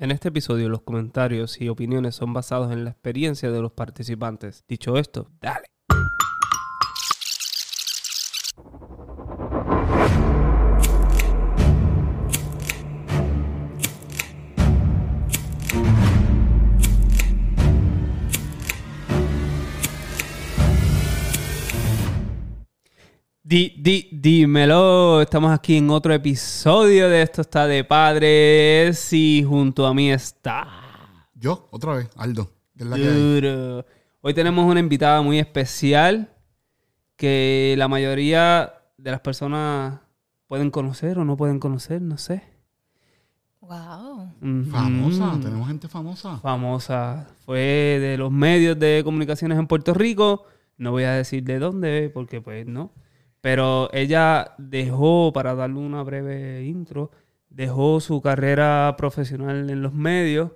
En este episodio los comentarios y opiniones son basados en la experiencia de los participantes. Dicho esto, dale. Di, di, dímelo, estamos aquí en otro episodio de Esto está de padres y junto a mí está... Yo, otra vez, Aldo. que es la que hay. Duro. Hoy tenemos una invitada muy especial que la mayoría de las personas pueden conocer o no pueden conocer, no sé. Wow. Ujú. Famosa, tenemos gente famosa. Famosa. Fue de los medios de comunicaciones en Puerto Rico. No voy a decir de dónde, porque pues no. Pero ella dejó, para darle una breve intro, dejó su carrera profesional en los medios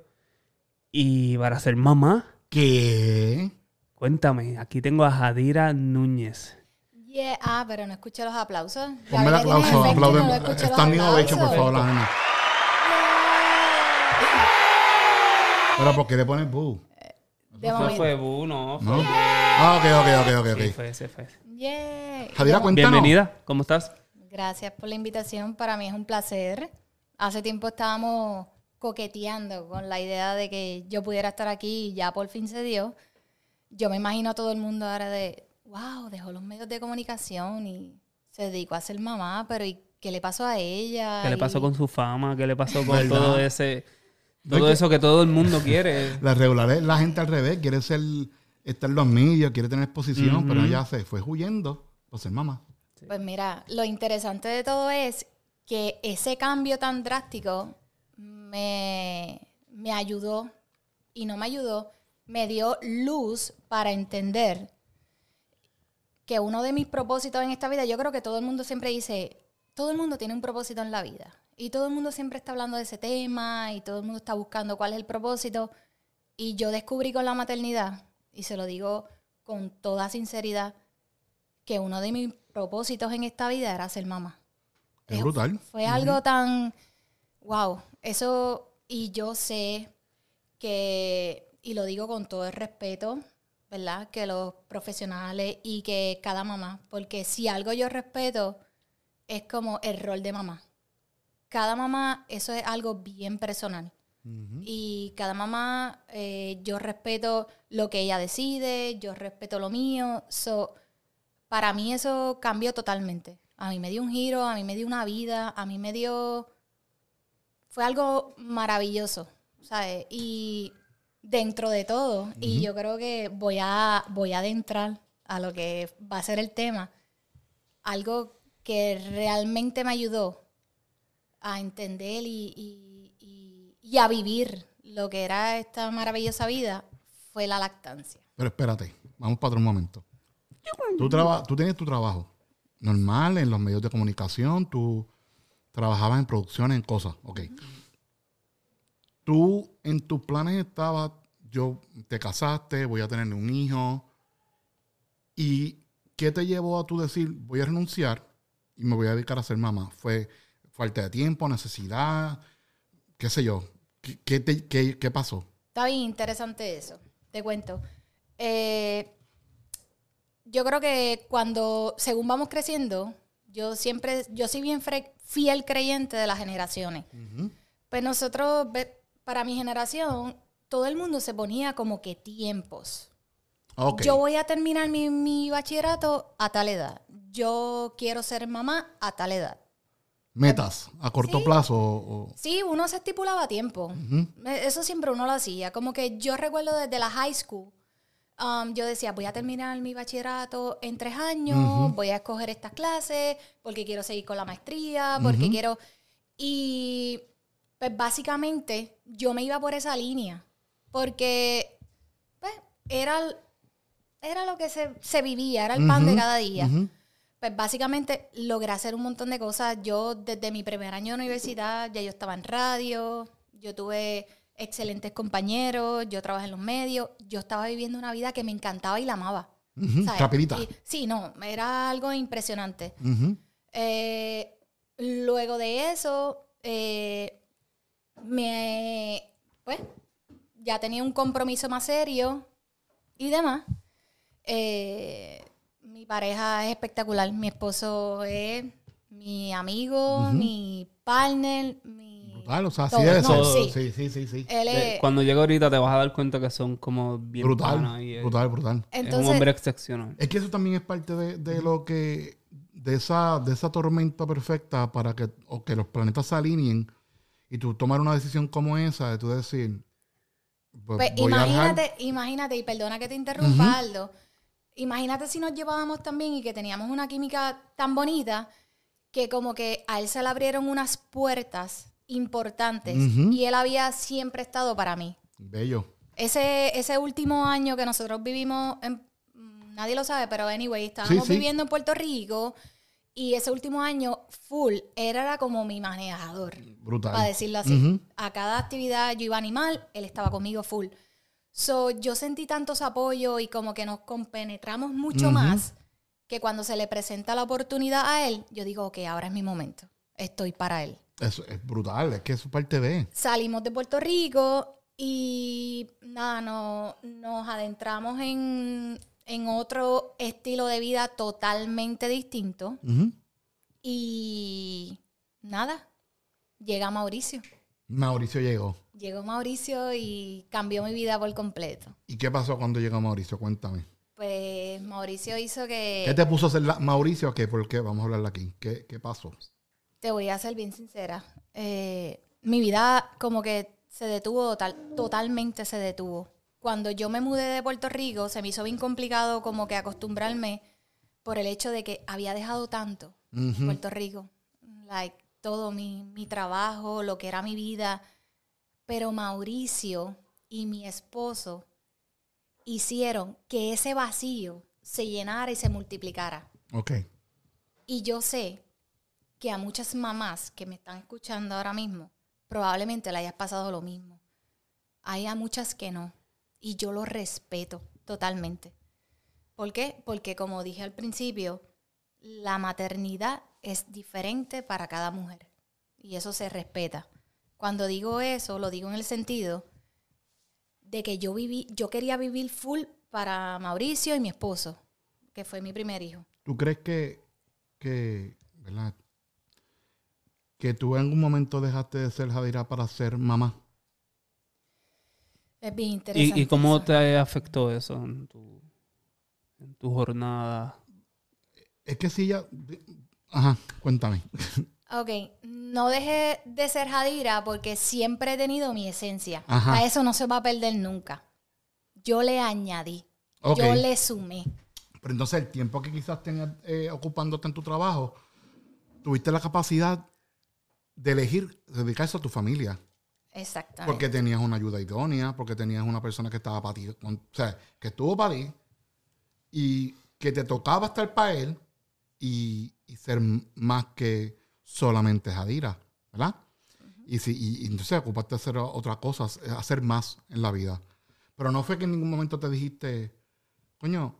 y para ser mamá. ¿Qué? Cuéntame, aquí tengo a Jadira Núñez. Yeah. Ah, pero no escuché los aplausos. Ponme el aplauso, efecto, aplaude. no los Standing ovation, por aplausos. favor, la nena. Pero ¿por qué le pones boo? De Eso momento. fue Bu, no. ¿No? fue- Ah, ok, ok, ok, ok. Sí, fue ese, fue ese. Yeah. Cuéntanos. Bienvenida, ¿cómo estás? Gracias por la invitación. Para mí es un placer. Hace tiempo estábamos coqueteando con la idea de que yo pudiera estar aquí y ya por fin se dio. Yo me imagino a todo el mundo ahora de, wow, dejó los medios de comunicación y se dedicó a ser mamá, pero ¿y qué le pasó a ella? ¿Qué le pasó Y- con su fama? ¿Qué le pasó con ¿Verdad? todo ese... Todo eso que todo el mundo quiere. La regular es la gente al revés, quiere ser, estar en los medios, quiere tener exposición, pero ella se fue huyendo por ser mamá. Pues mira, lo interesante de todo es que ese cambio tan drástico me, me ayudó y no me ayudó, me dio luz para entender que uno de mis propósitos en esta vida, yo creo que todo el mundo siempre dice, todo el mundo tiene un propósito en la vida y todo el mundo siempre está hablando de ese tema y todo el mundo está buscando cuál es el propósito y yo descubrí con la maternidad, y se lo digo con toda sinceridad, que uno de mis propósitos en esta vida era ser mamá. Es brutal. Fue algo tan, wow, eso, y yo sé que, y lo digo con todo el respeto, ¿verdad? Que los profesionales y que cada mamá, porque si algo yo respeto, es como el rol de mamá. Cada mamá, eso es algo bien personal. Y cada mamá, eh, yo respeto lo que ella decide, yo respeto lo mío. So, para mí eso cambió totalmente. A mí me dio un giro, a mí me dio una vida, a mí me dio... Fue algo maravilloso, ¿sabes? Y dentro de todo, y yo creo que voy a, voy a adentrar a lo que va a ser el tema, algo que realmente me ayudó a entender y, y- y- a vivir lo que era esta maravillosa vida fue la lactancia. Pero espérate, vamos para otro momento. Tú, tú tienes tu trabajo normal en los medios de comunicación, tú trabajabas en producciones, en cosas, ok. Tú en tus planes estaba, yo te casaste, voy a tener un hijo, ¿y qué te llevó a tú decir, voy a renunciar y me voy a dedicar a ser mamá? ¿Fue falta de tiempo, necesidad, qué sé yo? ¿Qué, qué te- qué- qué pasó? Está bien interesante eso. Te cuento. Eh, yo creo que cuando, según vamos creciendo, yo siempre, yo soy bien fiel creyente de las generaciones. Pues nosotros, para mi generación, todo el mundo se ponía como que tiempos. Yo voy a terminar mi, mi bachillerato a tal edad. Yo quiero ser mamá a tal edad. Metas a corto Sí. plazo o- Sí, uno se estipulaba tiempo. Eh, Eso siempre uno lo hacía. Como que yo recuerdo desde la high school, um, yo decía, voy a terminar mi bachillerato en tres años, voy a escoger estas clases porque quiero seguir con la maestría, porque quiero... Y pues básicamente yo me iba por esa línea, porque pues, era, era lo que se, se vivía, era el pan de cada día. Pues básicamente logré hacer un montón de cosas. Yo desde mi primer año de universidad ya yo estaba en radio, yo tuve excelentes compañeros, yo trabajé en los medios, yo estaba viviendo una vida que me encantaba y la amaba. Rapidita. Y- sí, no, era algo impresionante. Eh, luego de eso, eh, me, pues, ya tenía un compromiso más serio y demás. Eh, mi pareja es espectacular. Mi esposo es mi amigo, mi partner, mi... Brutal, o sea, así es No, eso. sí. Sí, sí, sí, sí. Él es... Cuando llegue ahorita te vas a dar cuenta que son como bien Brutal, panas y es- brutal, brutal. es un Entonces, hombre excepcional. Es que eso también es parte de, de lo que, de esa, de esa tormenta perfecta para que, o que los planetas se alineen y tú tomar una decisión como esa, de tú decir, pues, Pues voy a dejar- imagínate, imagínate, y perdona que te interrumpa, Aldo. Imagínate si nos llevábamos tan bien y que teníamos una química tan bonita que como que a él se le abrieron unas puertas importantes y él había siempre estado para mí. Bello. Ese, ese último año que nosotros vivimos, en, mm, nadie lo sabe, pero anyway, estábamos sí. viviendo en Puerto Rico y ese último año full, él era como mi manejador Brutal. para decirlo así. A cada actividad yo iba animal, él estaba conmigo full. So, yo sentí tantos apoyo y como que nos compenetramos mucho más que cuando se le presenta la oportunidad a él, yo digo, ok, ahora es mi momento. Estoy para él. Eso es brutal, es que eso es parte de. Salimos de Puerto Rico y nada, no, nos adentramos en, en otro estilo de vida totalmente distinto. Y nada, llega Mauricio. Mauricio llegó. Llegó Mauricio y cambió mi vida por completo. ¿Y qué pasó cuando llegó Mauricio? Cuéntame. Pues Mauricio hizo que... ¿Qué te puso a hacer la- Mauricio? ¿Qué? ¿Por qué? Vamos a hablarle aquí. ¿Qué, qué pasó? Te voy a ser bien sincera. Eh, mi vida como que se detuvo, total, totalmente se detuvo. Cuando yo me mudé de Puerto Rico, se me hizo bien complicado como que acostumbrarme por el hecho de que había dejado tanto en Ujú. Puerto Rico. Like, todo mi, mi trabajo, lo que era mi vida. Pero Mauricio y mi esposo hicieron que ese vacío se llenara y se multiplicara. Ok. Y yo sé que a muchas mamás que me están escuchando ahora mismo, probablemente le hayas pasado lo mismo. Hay a muchas que no. Y yo lo respeto totalmente. ¿Por qué? Porque como dije al principio, la maternidad es diferente para cada mujer. Y eso se respeta. Cuando digo eso, lo digo en el sentido de que yo viví, yo quería vivir full para Mauricio y mi esposo, que fue mi primer hijo. ¿Tú crees que, que, ¿verdad? Que tú en algún momento dejaste de ser Jadira para ser mamá. Es bien interesante. ¿Y, y cómo eso. te afectó eso en tu, en tu jornada? Es que si ya... Ajá, cuéntame. Ok, no dejé de ser Jadira porque siempre he tenido mi esencia. Ajá. A eso no se va a perder nunca. Yo le añadí, yo le sumé. Pero entonces el tiempo que quizás tengas eh, ocupándote en tu trabajo, tuviste la capacidad de elegir dedicarse a tu familia. Exactamente. Porque tenías una ayuda idónea, porque tenías una persona que estaba para ti, con- o sea, que estuvo para ti y que te tocaba estar para él y, y ser más que solamente Jadira, ¿verdad? y, si, y, y entonces ocupaste de hacer otras cosas, hacer más en la vida. Pero no fue que en ningún momento te dijiste, coño,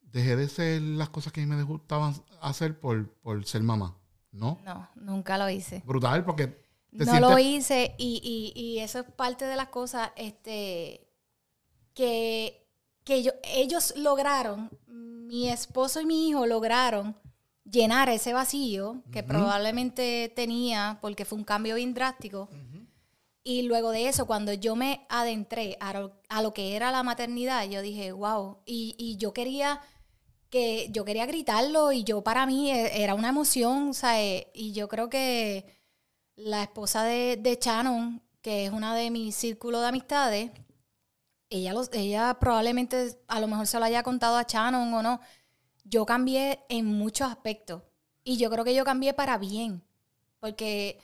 dejé de hacer las cosas que a mí me gustaban hacer por, por ser mamá. ¿No? No, nunca lo hice. Brutal, porque No sientes- lo hice y, y- y eso es parte de las cosas este, que, que yo- ellos lograron, mi esposo y mi hijo lograron llenar ese vacío que probablemente tenía porque fue un cambio bien drástico. Y luego de eso, cuando yo me adentré a lo, a lo que era la maternidad, yo dije, wow, y, y yo quería que yo quería gritarlo y yo para mí e- era una emoción, eh, y yo creo que la esposa de, de Shannon, que es una de mis círculos de amistades, ella, los, ella probablemente a lo mejor se lo haya contado a Shannon o no. Yo cambié en muchos aspectos y yo creo que yo cambié para bien, porque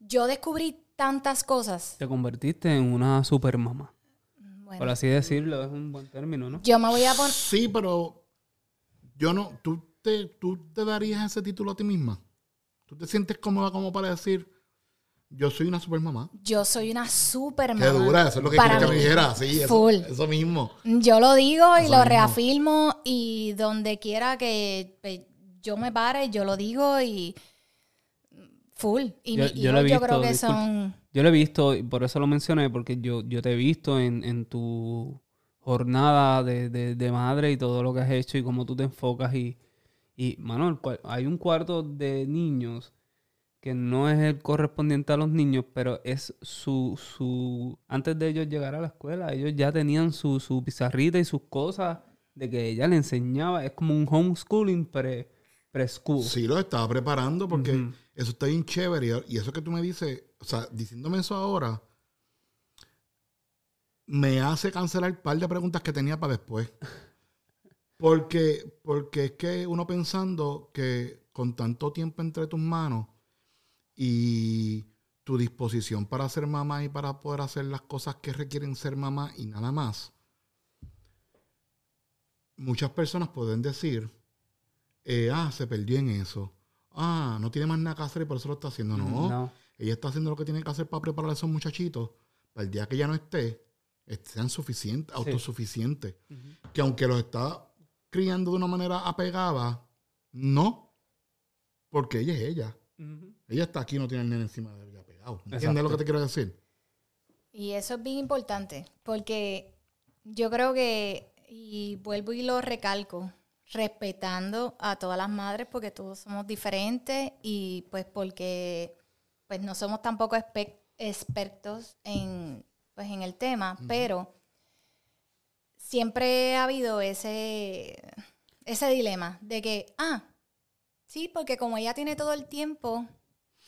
yo descubrí tantas cosas. Te convertiste en una super mamá. Bueno, Por así decirlo, es un buen término, ¿no? yo me voy a poner... Sí, pero yo no, tú te, tú te darías ese título a ti misma. Tú te sientes cómoda como para decir, yo soy una super mamá. Yo soy una super Qué mamá. dura, eso es lo que Para quiero que me dijera. Sí, eso, Full. eso mismo. Yo lo digo y Eso lo mismo. reafirmo y donde quiera que pues, yo me pare, yo lo digo y Full. Y Yo- mis yo lo he hijos yo creo visto, que disculpa. son... Yo lo he visto, y por eso lo mencioné, porque yo, yo te he visto en, en tu jornada de, de- de madre y todo lo que has hecho y cómo tú te enfocas. Y, y mano, el cua- hay un cuarto de niños que no es el correspondiente a los niños, pero es su, su... Antes de ellos llegar a la escuela, ellos ya tenían su, su pizarrita y sus cosas de que ella le enseñaba. Es como un homeschooling pre, preschool. Sí, lo estaba preparando porque eso está bien chévere. Y eso que tú me dices, o sea, diciéndome eso ahora, me hace cancelar un par de preguntas que tenía para después. Porque, porque es que uno pensando que con tanto tiempo entre tus manos y tu disposición para ser mamá y para poder hacer las cosas que requieren ser mamá y nada más, muchas personas pueden decir, eh, ah, se perdió en eso. Ah, no tiene más nada que hacer y por eso lo está haciendo. No, No. ella está haciendo lo que tiene que hacer para preparar a esos muchachitos para el día que ella no esté, est- sean suficientes, autosuficientes. Que aunque los está criando de una manera apegada, no, porque ella es ella. Ella está aquí, no tiene el nene encima de ella pegado. ¿Entiendes Exacto. lo que te quiero decir? Y eso es bien importante, porque yo creo que, y vuelvo y lo recalco, respetando a todas las madres, porque todos somos diferentes y pues porque pues no somos tampoco expertos en, pues, en el tema, pero siempre ha habido ese, ese dilema de que, ah, sí, porque como ella tiene todo el tiempo,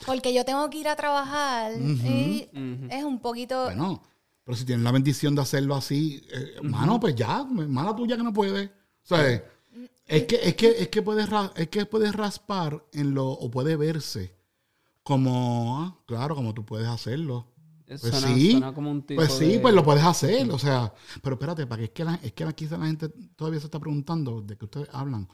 porque yo tengo que ir a trabajar, y Ujú. es un poquito... Bueno, pero si tienes la bendición de hacerlo así, eh, mano, pues ya, mala tuya que no puede. O sea, es que, es que, es que puedes es que puedes raspar en lo, o puede verse como, ah, claro, como tú puedes hacerlo. Pues Suena- sí, suena como un tipo pues sí, de- pues lo puedes hacer, o sea, pero espérate, para que es que, la, es que aquí la gente todavía se está preguntando de que ustedes hablan.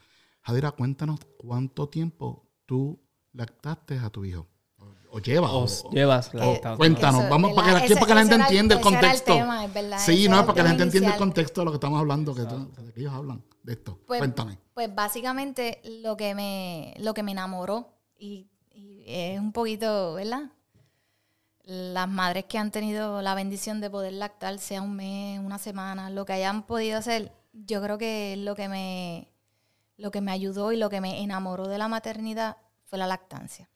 Jadira, cuéntanos cuánto tiempo tú lactaste a tu hijo. O, o llevas. O o- lactancia. Cuéntanos, Eso, vamos para que, la- gente entienda el ese era el contexto. tema, es verdad, ese sí, no, el para que la gente entienda el contexto de lo que estamos hablando, que, tú- de que ellos hablan de esto. Pues, Cuéntame. Pues básicamente lo que me, lo que me enamoró y, y es un poquito, ¿verdad? Las madres que han tenido la bendición de poder lactar, sea un mes, una semana, lo que hayan podido hacer, yo creo que lo que me, lo que me ayudó y lo que me enamoró de la maternidad fue la lactancia.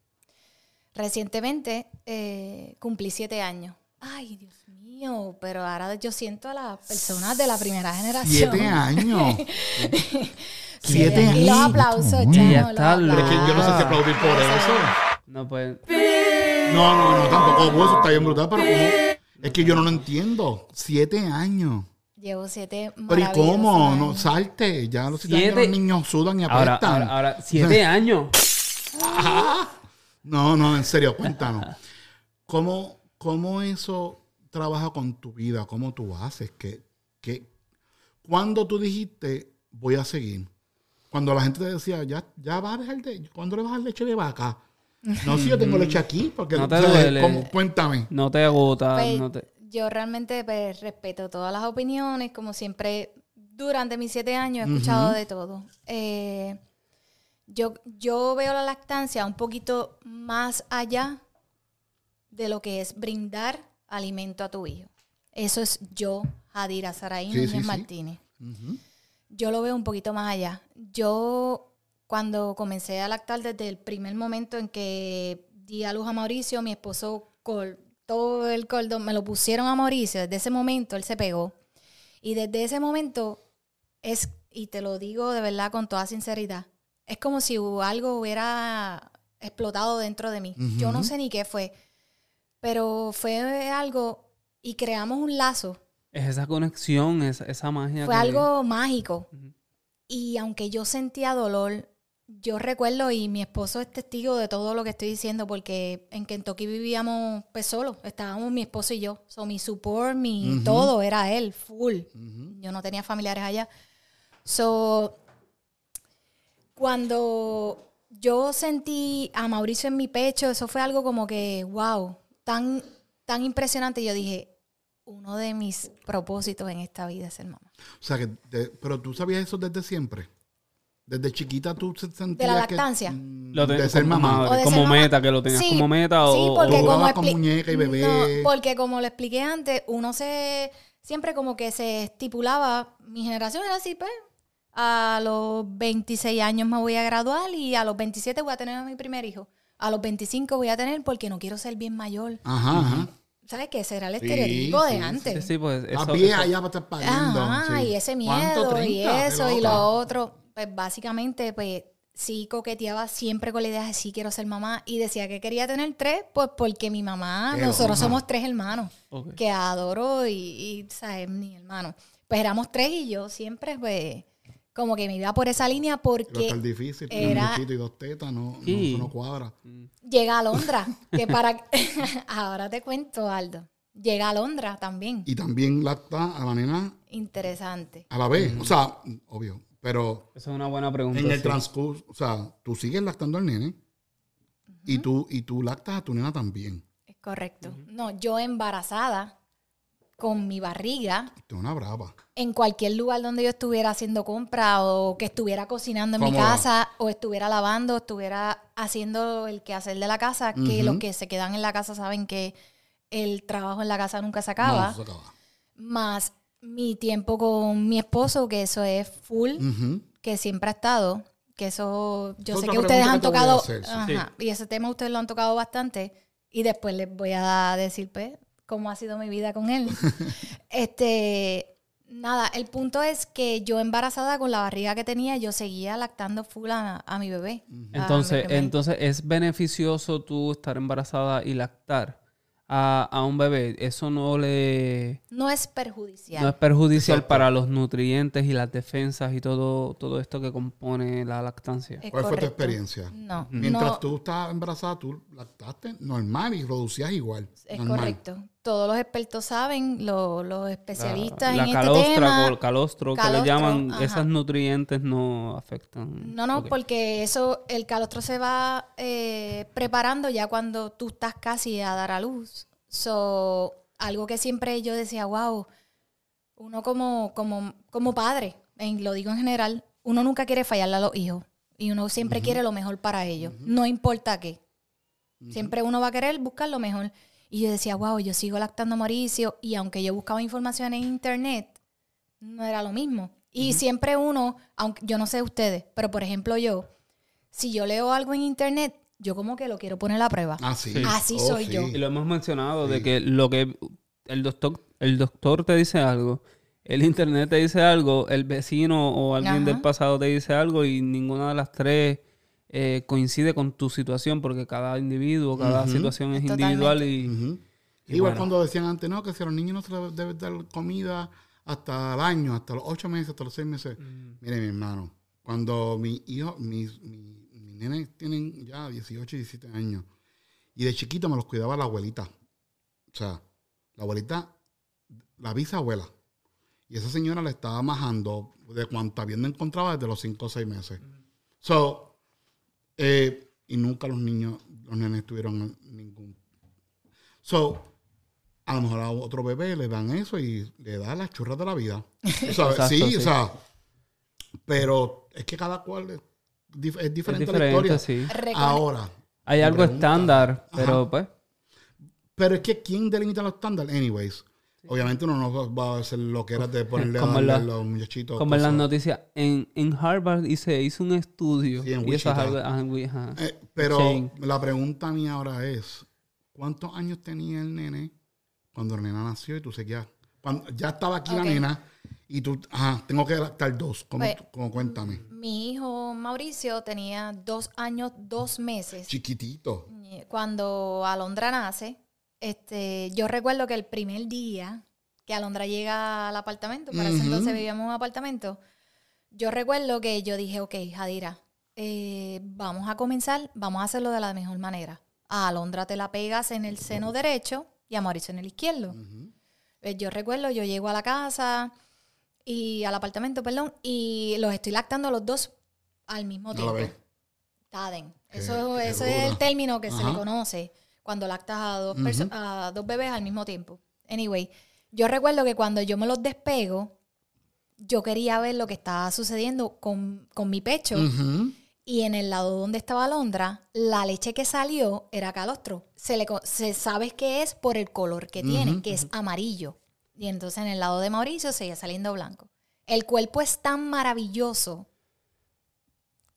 Recientemente eh, cumplí siete años. Ay, Dios mío, pero ahora yo siento a las personas de la primera generación. Siete años. Siete Y los años. aplausos, está los loca. Es que yo no sé si aplaudir por eso. No puede. No, no, no, tampoco. Eso está bien brutal, pero como... Es que yo no lo entiendo. Siete años. Llevo siete Pero ¿y cómo? No, salte. Ya los siete, años Siete- los niños sudan y Ahora, apestan. ahora, ahora, siete años. No, no, en serio, cuéntanos. ¿Cómo, cómo eso trabaja con tu vida? ¿Cómo tú haces? ¿Qué, qué, ¿Cuándo tú dijiste, voy a seguir? Cuando la gente te decía, ya, ya vas a dejar de... ¿Cuándo le vas a dar leche de vaca? No, si yo tengo leche aquí, porque... No te o sea, duele. ¿cómo? Cuéntame. No te agota. Pues, no te... Yo realmente pues, respeto todas las opiniones, como siempre, durante mis siete años he escuchado de todo. Eh, yo, yo veo la lactancia un poquito más allá de lo que es brindar alimento a tu hijo. Eso es yo, Jadira Saraí Sí, sí, sí. Martínez. Yo lo veo un poquito más allá. Yo, cuando comencé a lactar, desde el primer momento en que di a luz a Mauricio, mi esposo cortó el cordón, me lo pusieron a Mauricio. Desde ese momento él se pegó. Y desde ese momento es, y te lo digo de verdad con toda sinceridad, es como si algo hubiera explotado dentro de mí. Yo no sé ni qué fue, pero fue algo y creamos un lazo Es esa conexión, esa, esa magia. fue que- algo mágico. Ujú. Y aunque yo sentía dolor, yo recuerdo, y mi esposo es testigo de todo lo que estoy diciendo, porque en Kentucky vivíamos pues solos, estábamos mi esposo y yo. So, mi support, mi todo era él, full. Yo no tenía familiares allá. So, cuando yo sentí a Mauricio en mi pecho, eso fue algo como que, wow, tan, tan impresionante. Yo dije, uno de mis propósitos en esta vida es ser mamá. O sea, que te- pero tú sabías eso desde siempre. Desde chiquita tú se- sentías ¿De la que, lactancia? mm, Lo de ser como mamá. madre, O de como ser mamá. meta, que lo tenías Sí, como meta o, sí, o- porque o como con muñeca y bebé. No, porque como lo expliqué antes, uno se siempre como que se estipulaba, mi generación era así, pues, a los 26 años me voy a graduar y a los 27 voy a tener a mi primer hijo. A los 25 voy a tener porque no quiero ser bien mayor. Ajá, ajá. ¿Sabes qué? Ese era el estereotipo sí, de sí, antes. Sí, sí, pues La eso, vieja eso- ya va a estar pariendo. Ajá, sí. y ese miedo y 30, eso qué y lo otro. Pues básicamente, pues sí coqueteaba siempre con la idea de sí quiero ser mamá y decía que quería tener tres, pues porque mi mamá, nosotros somos tres hermanos que adoro y, y ¿sabes? Mi hermano. Pues éramos tres y yo siempre, pues, como que me iba por esa línea porque difícil, era- un muchito y dos tetas, no, no, Sí. eso no cuadra. llega a Londra, que para... Ahora te cuento, Aldo. Llega a Londra también. Y también lacta a la nena Interesante. a la vez. O sea, obvio. Pero Esa es una buena pregunta. en el sí. transcurso, o sea, tú sigues lactando al nene y, tú, y tú lactas a tu nena también. Es correcto. No, yo embarazada con mi barriga Esto es una brava. en cualquier lugar donde yo estuviera haciendo compra o que estuviera cocinando en mi casa o estuviera lavando, estuviera haciendo el quehacer de la casa, que los que se quedan en la casa saben que el trabajo en la casa nunca se acaba, No, se acaba. más mi tiempo con mi esposo, que eso es full, que siempre ha estado, que eso yo sé que ustedes han que tocado, hacer, sí. ajá, y ese tema ustedes lo han tocado bastante, y después les voy a decir, pues, cómo ha sido mi vida con él. este, nada, el punto es que yo embarazada con la barriga que tenía, yo seguía lactando full a, a mi bebé. a mi Entonces, entonces, ¿es beneficioso tú estar embarazada y lactar a, a un bebé? Eso no le... no es perjudicial. No es perjudicial Exacto. para los nutrientes y las defensas y todo, todo esto que compone la lactancia. Es ¿Cuál fue tu experiencia? No, Mientras no, tú estabas embarazada, tú lactaste normal y reducías igual. es normal. correcto. Todos los expertos saben, lo- los La, especialistas la en calostra, este tema. col- calostro, que le llaman, ajá. esas nutrientes no afectan. No, no, porque eso, el calostro se va eh, preparando ya cuando tú estás casi a dar a luz. So, algo que siempre yo decía, wow, uno como, como, como padre, en- lo digo en general, uno nunca quiere fallarle a los hijos. Y uno siempre quiere lo mejor para ellos. No importa qué. Siempre uno va a querer buscar lo mejor. Y yo decía, wow, yo sigo lactando a Mauricio. Y aunque yo buscaba información en internet, no era lo mismo. Y siempre uno, aunque yo no sé ustedes, pero por ejemplo yo, si yo leo algo en internet, yo como que lo quiero poner a prueba. Ah, sí. Sí. Así Oh, soy sí. yo. Y lo hemos mencionado de que lo que el doctor, el doctor te dice algo, el internet te dice algo, el vecino o alguien Ajá. del pasado te dice algo y ninguna de las tres eh, coincide con tu situación porque cada individuo, cada situación es Totalmente. individual y Igual bueno. cuando decían antes, no, que si a los niños no se les debe dar comida hasta el año, hasta los ocho meses, hasta los seis meses. Mm. Mire, mi hermano, cuando mis hijos, mis, mis, mis nenes tienen ya 18 y 17 años, y de chiquito me los cuidaba la abuelita. O sea, la abuelita, la bisabuela. Y esa señora le estaba majando de cuanta bien encontraba desde los 5 o 6 meses. So, eh, y nunca los niños, los nenes tuvieron ningún. So, a lo mejor a otro bebé le dan eso y le da las churras de la vida. Exacto, sí, sí. o sea, pero es que cada cual es, dif- es es diferente, la diferente, historia. sí. Ahora, Hay algo pregunta. estándar, pero Ajá. pues pero es que ¿quién delimita los estándares? Anyways, obviamente uno no va a hacer lo que era de ponerle a Como darle la- a los muchachitos. como en las noticias, en, en Harvard y se hizo un estudio Sí, en y Wichita. ajá, ajá. Eh, pero Shane. la pregunta mía ahora es, ¿cuántos años tenía el nene cuando la nena nació y tú seguías? Cuando ya estaba aquí la nena y tú, ajá, tengo que adaptar dos. ¿Cómo, Pues, cómo cuéntame? Mi hijo Mauricio tenía dos años, dos meses. Chiquitito. Cuando Alondra nace, este, yo recuerdo que el primer día que Alondra llega al apartamento, para ese Ujú. entonces vivíamos en un apartamento, yo recuerdo que yo dije, ok, Jadira, eh, vamos a comenzar, vamos a hacerlo de la mejor manera. A Alondra te la pegas en el seno derecho y a Mauricio en el izquierdo. Eh, Yo recuerdo, yo llego a la casa y al apartamento, perdón, y los estoy lactando a los dos al mismo tiempo. Taden. Eso, es el término que se le conoce cuando lactas a dos, a dos bebés al mismo tiempo. Anyway, yo recuerdo que cuando yo me los despego, yo quería ver lo que estaba sucediendo con, con mi pecho. Y en el lado donde estaba Alondra, la leche que salió era calostro. Se, le, se sabe que es por el color que tiene, que es amarillo. Y entonces en el lado de Mauricio seguía saliendo blanco. El cuerpo es tan maravilloso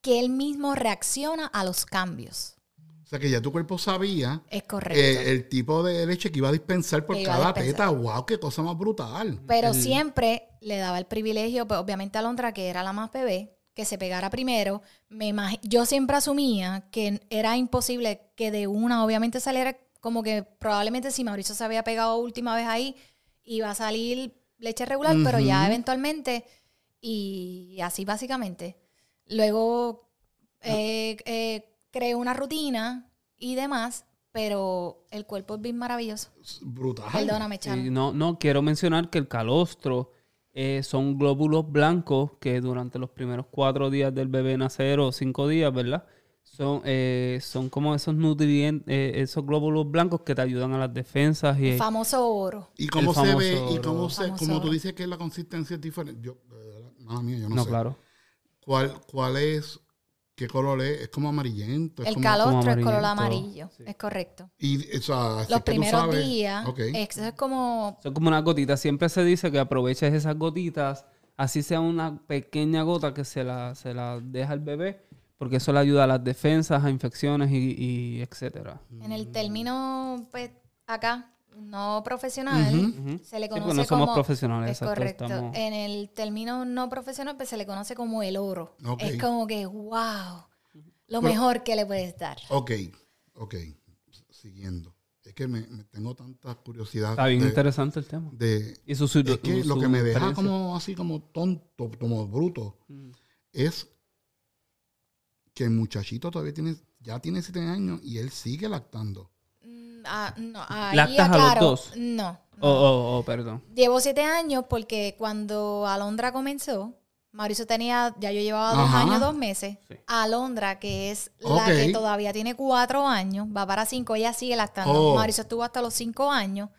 que él mismo reacciona a los cambios. O sea que ya tu cuerpo sabía Es correcto. eh, el tipo de leche que iba a dispensar por cada dispensar. teta. ¡Wow! ¡Qué cosa más brutal! Pero siempre le daba el privilegio, pues, obviamente a Alondra, que era la más bebé, que se pegara primero. Me yo siempre asumía que era imposible que de una, obviamente, saliera como que probablemente si Mauricio se había pegado última vez ahí, iba a salir leche regular, pero ya eventualmente, y así básicamente. Luego eh, eh, creé una rutina y demás, pero el cuerpo es bien maravilloso. Brutal. Perdóname, Y Chano. no, no, quiero mencionar que el calostro eh, son glóbulos blancos que durante los primeros cuatro días del bebé nacer o cinco días, ¿verdad? Son, eh, son como esos nutrientes, eh, esos glóbulos blancos que te ayudan a las defensas y El famoso oro. ¿Y cómo El se ve? ¿Y cómo se, como tú dices que la consistencia es diferente? Yo, de verdad, madre mía, yo no, no, sé. claro. ¿Cuál, ¿Cuál es? ¿Qué color es? Es como amarillento. Es El como, calostro es color amarillo, sí. es correcto. Y, o sea, así Los que tú primeros sabes- días, eso es como, Son como unas gotitas. Siempre se dice que aproveches esas gotitas, así sea una pequeña gota que se la, se la deja al bebé, porque eso le ayuda a las defensas, a infecciones y, y etcétera. en el término, pues, acá, no profesional, se le Sí, conoce no somos como... profesionales, Es exacto, correcto. estamos- En el término no profesional, pues se le conoce como el oro. Es como que, wow, lo Pero- mejor que le puedes dar. Ok, ok. Siguiendo. Es que me, me tengo tanta curiosidad. Está bien de, interesante el tema. de- Y su, su- es que su lo que me deja como así como tonto, como bruto, Mm. es que el muchachito todavía tiene, ya tiene siete años y él sigue lactando. Ah, no, ahí ¿Lactas a los dos? No. no. Oh, oh, oh, perdón. Llevo siete años porque cuando Alondra comenzó, Mauricio tenía, ya yo llevaba dos Ajá. años, dos meses. Sí. Alondra, que es la que todavía tiene cuatro años, va para cinco, ella sigue lactando. Oh. Mauricio estuvo hasta los cinco años,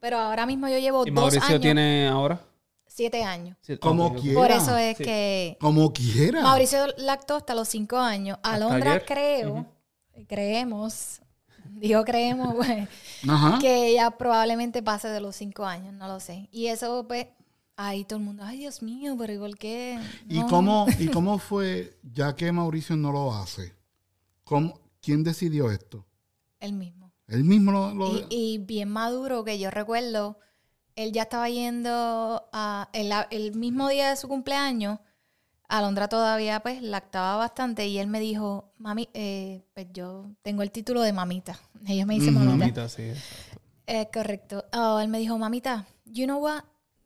pero ahora mismo yo llevo ¿Y dos Mauricio años, tiene ahora? siete años. Como quiera. Por eso es Sí. que Como quiera. Mauricio lactó hasta los cinco años. Alondra creo, creemos, digo creemos, pues, Ajá. que ella probablemente pase de los cinco años, no lo sé. Y eso, pues, ahí todo el mundo, ay Dios mío, pero igual que... ¿Y, no". cómo, ¿Y cómo fue, ya que Mauricio no lo hace? ¿cómo, ¿Quién decidió esto? El mismo. Él mismo lo... lo- Y, y bien maduro, que yo recuerdo, él ya estaba yendo a... El, el mismo día de su cumpleaños, Alondra todavía, pues, lactaba bastante y él me dijo, mami, eh, pues yo tengo el título de mamita. Ellos me dicen mamita. Mamita, sí. Eh, correcto. Oh, él me dijo, mamita, you know what?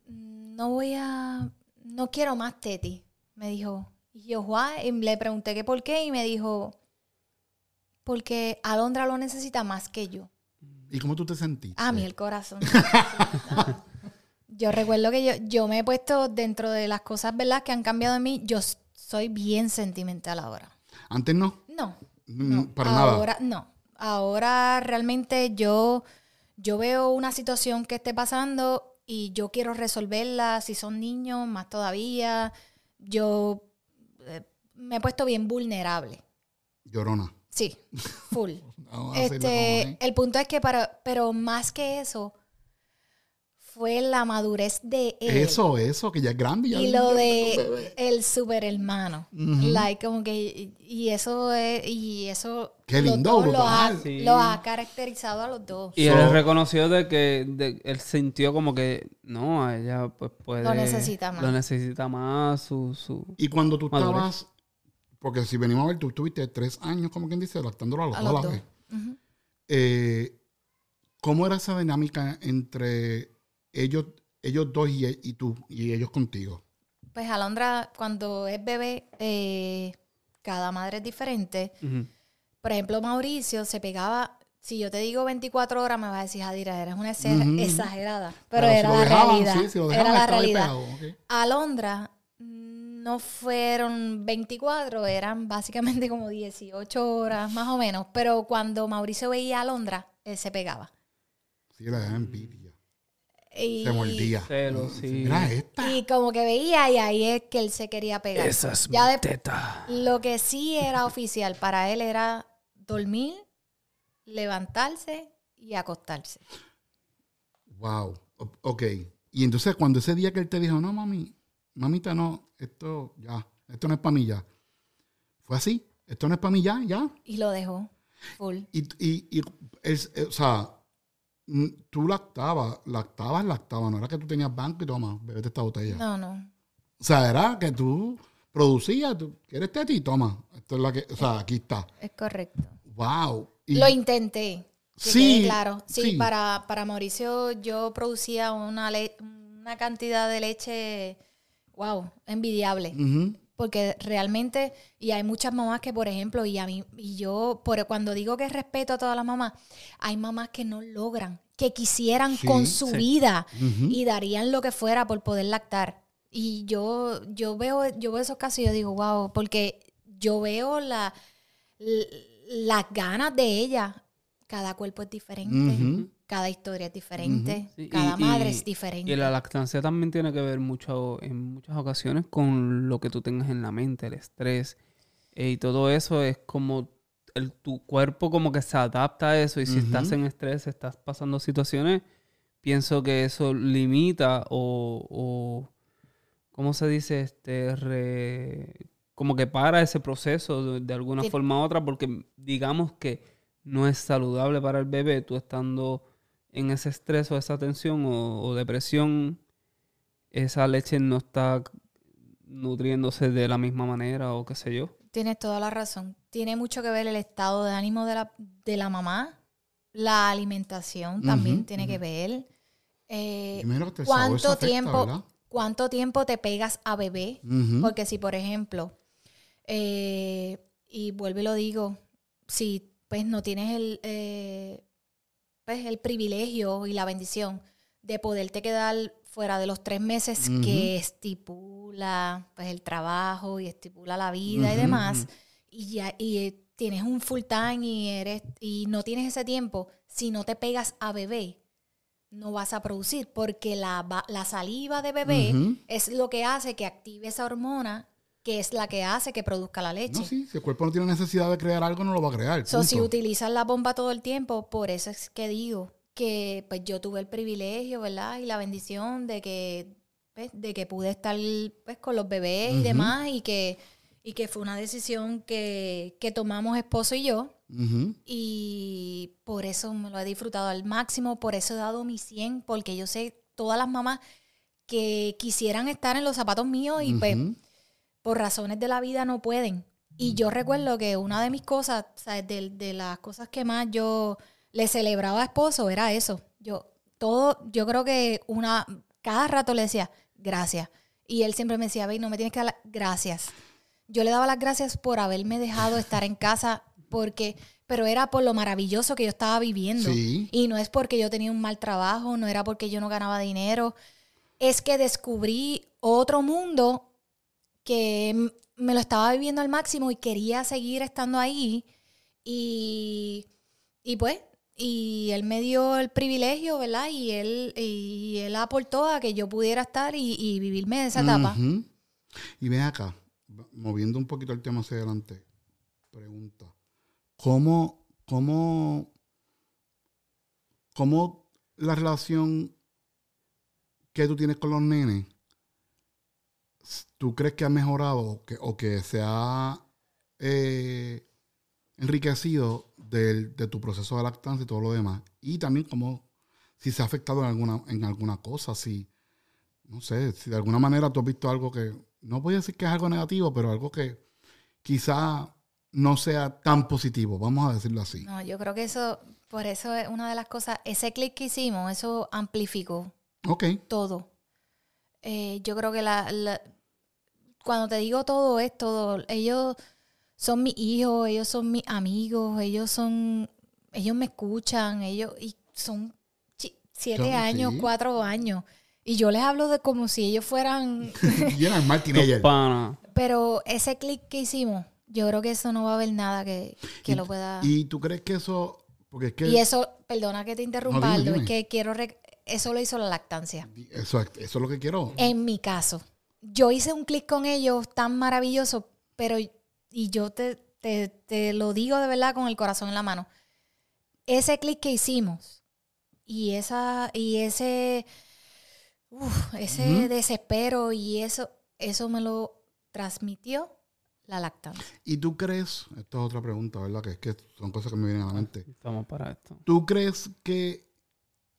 No voy a... No quiero más teti. Me dijo. Y yo, why? Y le pregunté que por qué y me dijo, porque Alondra lo necesita más que yo. ¿Y cómo tú te sentiste? A mí el corazón. yo recuerdo que yo, yo me he puesto dentro de las cosas, ¿verdad? Que han cambiado en mí. Yo soy bien sentimental ahora. Antes no. No, Mm, no, Para nada. ahora no. Ahora realmente yo, yo veo una situación que esté pasando y yo quiero resolverla. Si son niños, más todavía. Yo eh, me he puesto bien vulnerable. Llorona. Sí, full. Este, es. el punto es que para, pero más que eso, fue la madurez de él. Eso, eso, que ya es grande. Ya Y lo de el super hermano. Like, como que, y- eso es, y eso Qué los lindo, dos lo ha, brutal. Sí. lo ha caracterizado a los dos. Y So- él reconoció de que de- él sintió como que no, a ella pues puede. Lo necesita más. Lo necesita más, su. su Y cuando tú Madurez. estabas, porque si venimos a ver, tú tuviste tres años, como quien dice, lactándolo a los A dos a los la dos. vez. Eh, ¿Cómo era esa dinámica entre ellos, ellos dos y, y tú, y ellos contigo? Pues Alondra, cuando es bebé, eh, cada madre es diferente. Por ejemplo, Mauricio se pegaba, si yo te digo 24 horas, me vas a decir, Jadira, eres una exagerada. Pero, si era lo la dejaban, realidad. sí, si lo era dejaban, la realidad. pegado, ok. Alondra no fueron 24, eran básicamente como 18 horas más o menos. Pero cuando Mauricio veía a Alondra, él se pegaba. Sí, daba envidia. Y, Se mordía. Celo, sí. Mira esta. y como que veía y ahí es que él se quería pegar. Esa es Ya mi de- teta. Lo que sí era oficial para él era dormir, levantarse y acostarse. Wow. O- ok. Y entonces cuando ese día que él te dijo, no, mami, mamita, no, esto ya, esto no es para mí ya. Fue así. Esto no es para mí ya, ya. Y lo dejó full. Y, y, y es- eh, o sea, tú lactabas, lactabas, lactabas. No era que tú tenías banco y toma, bebete esta botella. No, no. O sea, era que tú producías, tú quieres teti, toma. Esto es la que, o sea, aquí está. Es correcto. Wow. Y, Lo intenté. Sí, claro. Sí, sí. Para, para Mauricio yo producía una, le- una cantidad de leche, wow, envidiable. Ujú. Porque realmente, y hay muchas mamás que, por ejemplo, y a mí, y yo, por, cuando digo que respeto a todas las mamás, hay mamás que no logran, que quisieran Sí, con su sí. vida y darían lo que fuera por poder lactar. Y yo, yo veo, yo veo esos casos y yo digo, wow, porque yo veo la, l- las ganas de ella. Cada cuerpo es diferente. Cada historia es diferente, Sí, cada y- madre y- es diferente. Y la lactancia también tiene que ver mucho, en muchas ocasiones, con lo que tú tengas en la mente, el estrés. eh, y todo eso es como el, tu cuerpo como que se adapta a eso. Y si estás en estrés, estás pasando situaciones, pienso que eso limita o, o ¿cómo se dice? Este, re- como que para ese proceso de, de alguna Sí. forma u otra, porque digamos que no es saludable para el bebé tú estando en ese estrés o esa tensión o, o depresión, esa leche no está nutriéndose de la misma manera o qué sé yo. Tienes toda la razón. Tiene mucho que ver el estado de ánimo de la, de la mamá, la alimentación también tiene que ver. eh, Primero se ¿Cuánto afecta, tiempo, ¿verdad? cuánto tiempo te pegas a bebé? Porque si, por ejemplo, eh, y vuelvo y lo digo, si pues no tienes el, eh, pues, el privilegio y la bendición de poderte quedar fuera de los tres meses que estipula pues, el trabajo y estipula la vida y demás, y ya y eh, tienes un full time y eres y no tienes ese tiempo, si no te pegas a bebé, no vas a producir porque la, la saliva de bebé es lo que hace que active esa hormona que es la que hace que produzca la leche. No, sí, si el cuerpo no tiene necesidad de crear algo, no lo va a crear. So, si utilizas la bomba todo el tiempo, por eso es que digo que pues yo tuve el privilegio, ¿verdad? Y la bendición de que, pues, de que pude estar pues, con los bebés y demás y que, y que fue una decisión que, que tomamos esposo y yo. Y por eso me lo he disfrutado al máximo, por eso he dado mi 100, porque yo sé todas las mamás que quisieran estar en los zapatos míos y pues. Por razones de la vida no pueden. Y yo recuerdo que una de mis cosas, ¿sabes? De, de las cosas que más yo le celebraba a esposo era eso. Yo, todo, yo creo que una, cada rato le decía, gracias. Y él siempre me decía, ve, no me tienes que dar las gracias. Yo le daba las gracias por haberme dejado estar en casa, porque, pero era por lo maravilloso que yo estaba viviendo. Sí. Y no es porque yo tenía un mal trabajo, no era porque yo no ganaba dinero. Es que descubrí otro mundo que me lo estaba viviendo al máximo y quería seguir estando ahí. Y, y pues, y él me dio el privilegio, ¿verdad? Y él, y él aportó a que yo pudiera estar y, y vivirme esa etapa. Y ven acá, moviendo un poquito el tema hacia adelante, pregunta. ¿Cómo, cómo, cómo la relación que tú tienes con los nenes, tú crees que ha mejorado o que, o que se ha eh, enriquecido del- de tu proceso de lactancia y todo lo demás? Y también cómo, si se ha afectado en alguna, en alguna cosa, si, no sé, si de alguna manera tú has visto algo que, no voy a decir que es algo negativo, pero algo que quizá no sea tan positivo, vamos a decirlo así. No, yo creo que eso, por eso es una de las cosas, ese clic que hicimos, eso amplificó todo. Eh, yo creo que la, la- cuando te digo todo es todo. Ellos son mis hijos, ellos son mis amigos, ellos son, ellos me escuchan, ellos y son siete Son- años, sí. cuatro años. Y yo les hablo de como si ellos fueran, y eran mal teenager. Pana. pero ese clic que hicimos, yo creo que eso no va a haber nada que, que lo pueda. ¿Y tú crees que eso, porque es que... Y eso, perdona que te interrumpa, No, dime, Aldo, dime. es que quiero, rec- eso lo hizo la lactancia. Eso, es- eso es lo que quiero. En mi caso, yo hice un clic con ellos tan maravilloso, pero, y yo te, te- te lo digo de verdad con el corazón en la mano, ese clic que hicimos y, esa, y ese, uf, ese desespero y eso, eso me lo transmitió la lactancia. ¿Y tú crees, esta es otra pregunta, ¿verdad? Que es que son cosas que me vienen a la mente. Estamos para esto. ¿Tú crees que